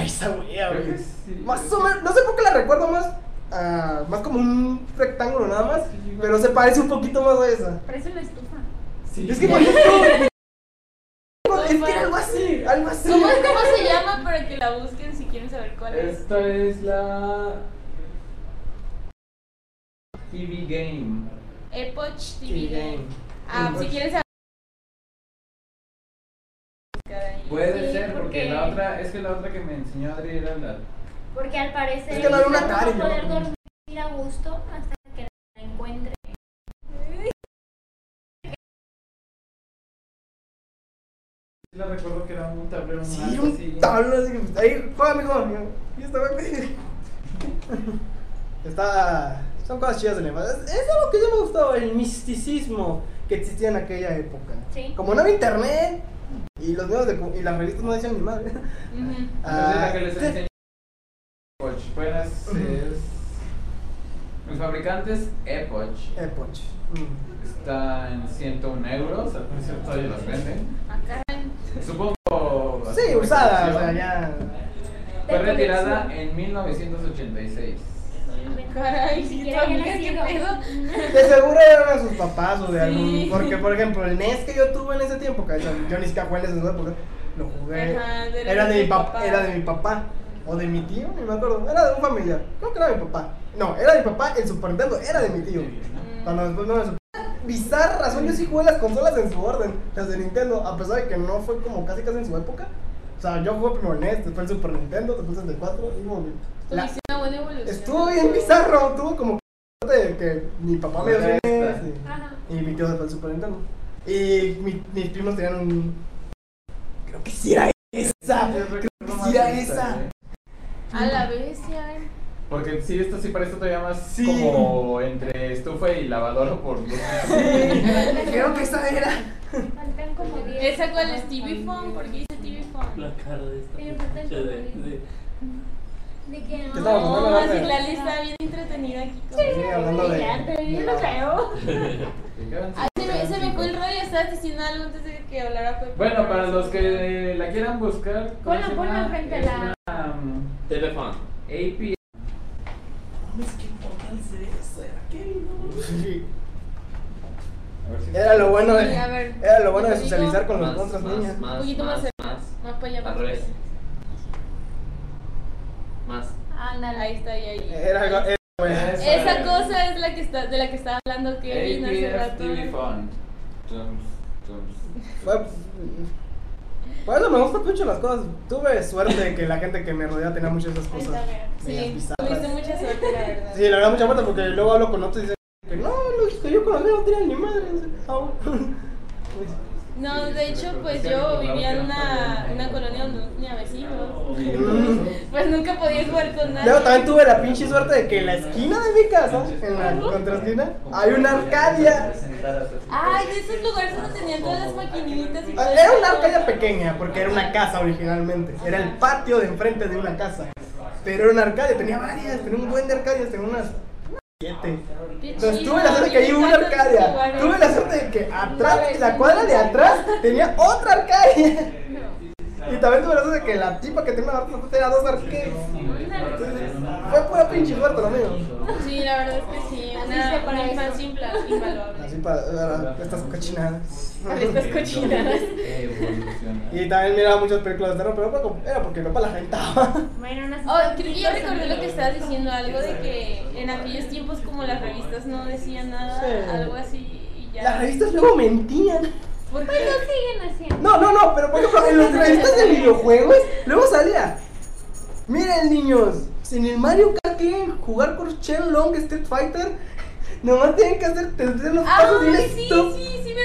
Esa wea, güey. sí. Más o menos, no sé por qué la recuerdo más. ah, más como un rectángulo nada más. Pero se parece un poquito más a esa. Parece una estufa. Sí. Es que por Es que era algo así, algo así. ¿Cómo, ¿Cómo se llama para que la busquen quieren saber cuál es? Esta es la TV Game. Epoch TV TV Game. Game. Ah, Epoch. si quieren saber. Puede Sí, ser, porque porque- la otra, es que la otra que me enseñó Adri era la. Porque al parecer Es que no era una dormir a gusto hasta que la encuentre. La recuerdo que era un tablero Sí, más un así. tablero así que, ahí, juega, mijo. Y esta güey. Está. Son cosas chidas de la infancia. Es, es algo que yo me gustaba, el misticismo que existía en aquella época. Sí. Como no había internet y los medios de y las revistas no decían ni madre. Ah, la que les enseñé. Epoch. Buenas Ujú. es. Los fabricantes Epoch. Epoch. Mm. Está en 101 euros, al precio todavía los venden. Supongo. Sí, usada, o sea, ya. Fue De retirada en 1986. Caray, Ni ¿y tu siquiera había amiga qué pedo? De seguro eran de sus papás o de Sí. algún. Porque, por ejemplo, el NES que yo tuve en ese tiempo, que yo, yo ni siquiera jugué en esa época, lo jugué. Ajá, era era, de de mi papá, papá. era de mi papá. O de mi tío, ni me acuerdo. Era de un familiar. Creo que era de mi papá. No, era de mi papá. El Super Nintendo era de mi tío. Cuando después no me supo. Bizarra razón, yo sí jugué las consolas en su orden, las de Nintendo, a pesar de que no fue como casi casi en su época. O sea, yo jugué primero NES, después el Super Nintendo, después el 64. y como la- Tuviste una buena evolución. Estuvo bien bizarro, tuvo como de que mi papá me dio. NES Ajá. y, y mi tío después el Super Nintendo. Y mi- mis primos tenían un. Creo que sí era esa. Creo que sí era esa. A la bestia. Porque sí, esto sí parece todavía más Sí. como entre estufa y lavadora por luz. Creo que esa era. Faltan como 10. ¿Esa cuál es? TV Phone? ¿Por qué dice TV Phone? La cara de esta. Pero faltan de- de- ¿De qué? ¿Qué estamos hablando? No, hablando de- si la lista bien entretenida aquí. con- Sí, hablando de. Ya, te vi, lo. Ay, se me, fue el rollo, estabas diciendo algo antes de que hablara Pepe. Bueno, para los que la quieran buscar, ¿cómo Ponla, frente a Es la- una, um, Telefón. API. Sí. A ver si- Era lo bueno Sí, de. a ver, Era lo bueno socializar con los más, Un poquito más más, más. Más para allá. Al más revés. para Más. Ándale. allá. Ahí está, ahí, ahí. Era algo. Era, bueno. Esa cosa es la que está, de la que estaba hablando Kevin hace rato. TV Phone. Por eso me gustan mucho las cosas. Tuve suerte de que la gente que me rodeaba tenía muchas de esas cosas. Sí, tuviste mucha suerte, la verdad. Sí, la verdad, mucha suerte porque luego hablo con otros y dicen que no, los que yo conocí no tenían ni madre. No, de hecho, pues yo vivía en una, una colonia donde no tenía vecinos. Pues nunca podía jugar con nadie. Luego también tuve la pinche suerte de que en la esquina de mi casa, en la contraesquina, hay una Arcadia. Ay, de esos lugares donde tenían todas las maquinitas y todo Ah, Era eso. una Arcadia pequeña porque era una casa originalmente. Era el patio de enfrente de una casa. Pero era una Arcadia, tenía varias, tenía un buen de Arcadias, tenía unas Entonces tuve la suerte de que hay una Arcadia. Tuve la suerte de que atrás, en la cuadra de atrás, tenía otra Arcadia. Y también tuve la suerte de que la tipa que tenía atrás tenía dos. Entonces, fue pura pinche suerte lo mío. Sí, la verdad es que sí. Así Una, para eso. infancia invaluable. Así para, para estas cochinadas. Para estas cochinadas. Y también miraba muchas películas de terror, pero era porque- mi papá las rentaba. Bueno, Oh, creo que ya recordé lo que estabas diciendo, algo de que en aquellos tiempos como las revistas no decían nada, algo así y ya. Las revistas luego mentían. ¿Por qué? Pues lo siguen haciendo. No, no, no, pero por ejemplo, en las revistas de videojuegos, luego salía. Miren, niños, si en el Mario Kart quieren jugar con Chen Long Street Fighter, nomás tienen que hacer, hacer los pasos y sí, stop. sí, sí me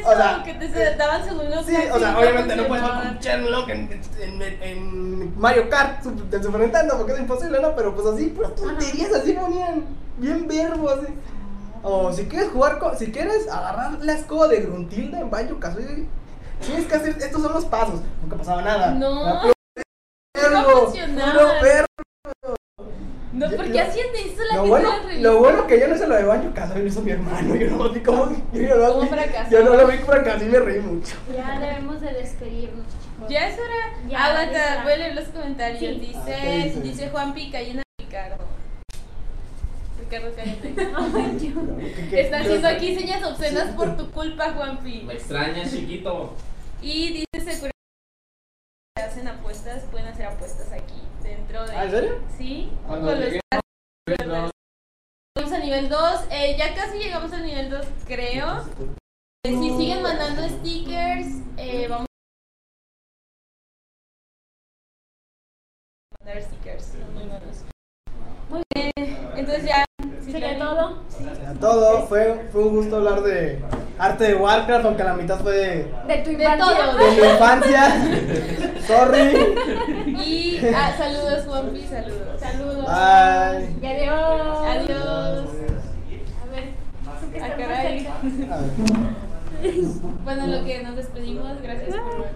eso, O sea, que te daban segundos. Sí, o sea, obviamente no puedes jugar con Chen Long en, en- en Mario Kart del Super Nintendo porque es imposible, ¿no? Pero pues así, pues tonterías así ponían, bien verbo así. O si quieres jugar, con, si quieres agarrar la escoba de Gruntilda en Banjo Kazooie, tienes que hacer, estos son los pasos. Nunca pasaba nada. No. Puro verbo. No, ¿por qué hacían de eso la Lo gente bueno, revistas? lo bueno que yo no hice lo de Banjo Kazooie, lo hizo mi hermano. Yo no vi cómo, yo no lo ¿Cómo vi. Yo no lo vi fracasar y me reí mucho. Ya debemos de despedirnos, chicos. Ya es hora. Ya, Aguanta, voy a leer los comentarios. Sí. Dice, Ah, dice Juan Pica y una Ricardo. Ricardo, cállate. Ay, yo. ¿Qué- qué- Están qué- haciendo aquí señas obscenas por tu culpa, Juanpi. Me extrañas, chiquito. Y dice que hacen apuestas, pueden hacer apuestas aquí dentro de. ¿Ah, en serio? Sí. Cuando. Vamos a nivel 2. eh, ya casi llegamos al nivel 2, creo. Eh, si siguen mandando stickers, eh, vamos a mandar stickers. Son muy buenos. Muy bien. Entonces ya. ¿Sería todo? A todo, fue, fue un gusto hablar de arte de Warcraft, aunque la mitad fue de, De tu De infancia. todo. de mi infancia. Sorry. Y ah, saludos, Juanpi, saludos. Saludos. Bye. Y adiós. Adiós. A ver, que Ah, caray. A. Bueno, lo que nos despedimos, gracias por.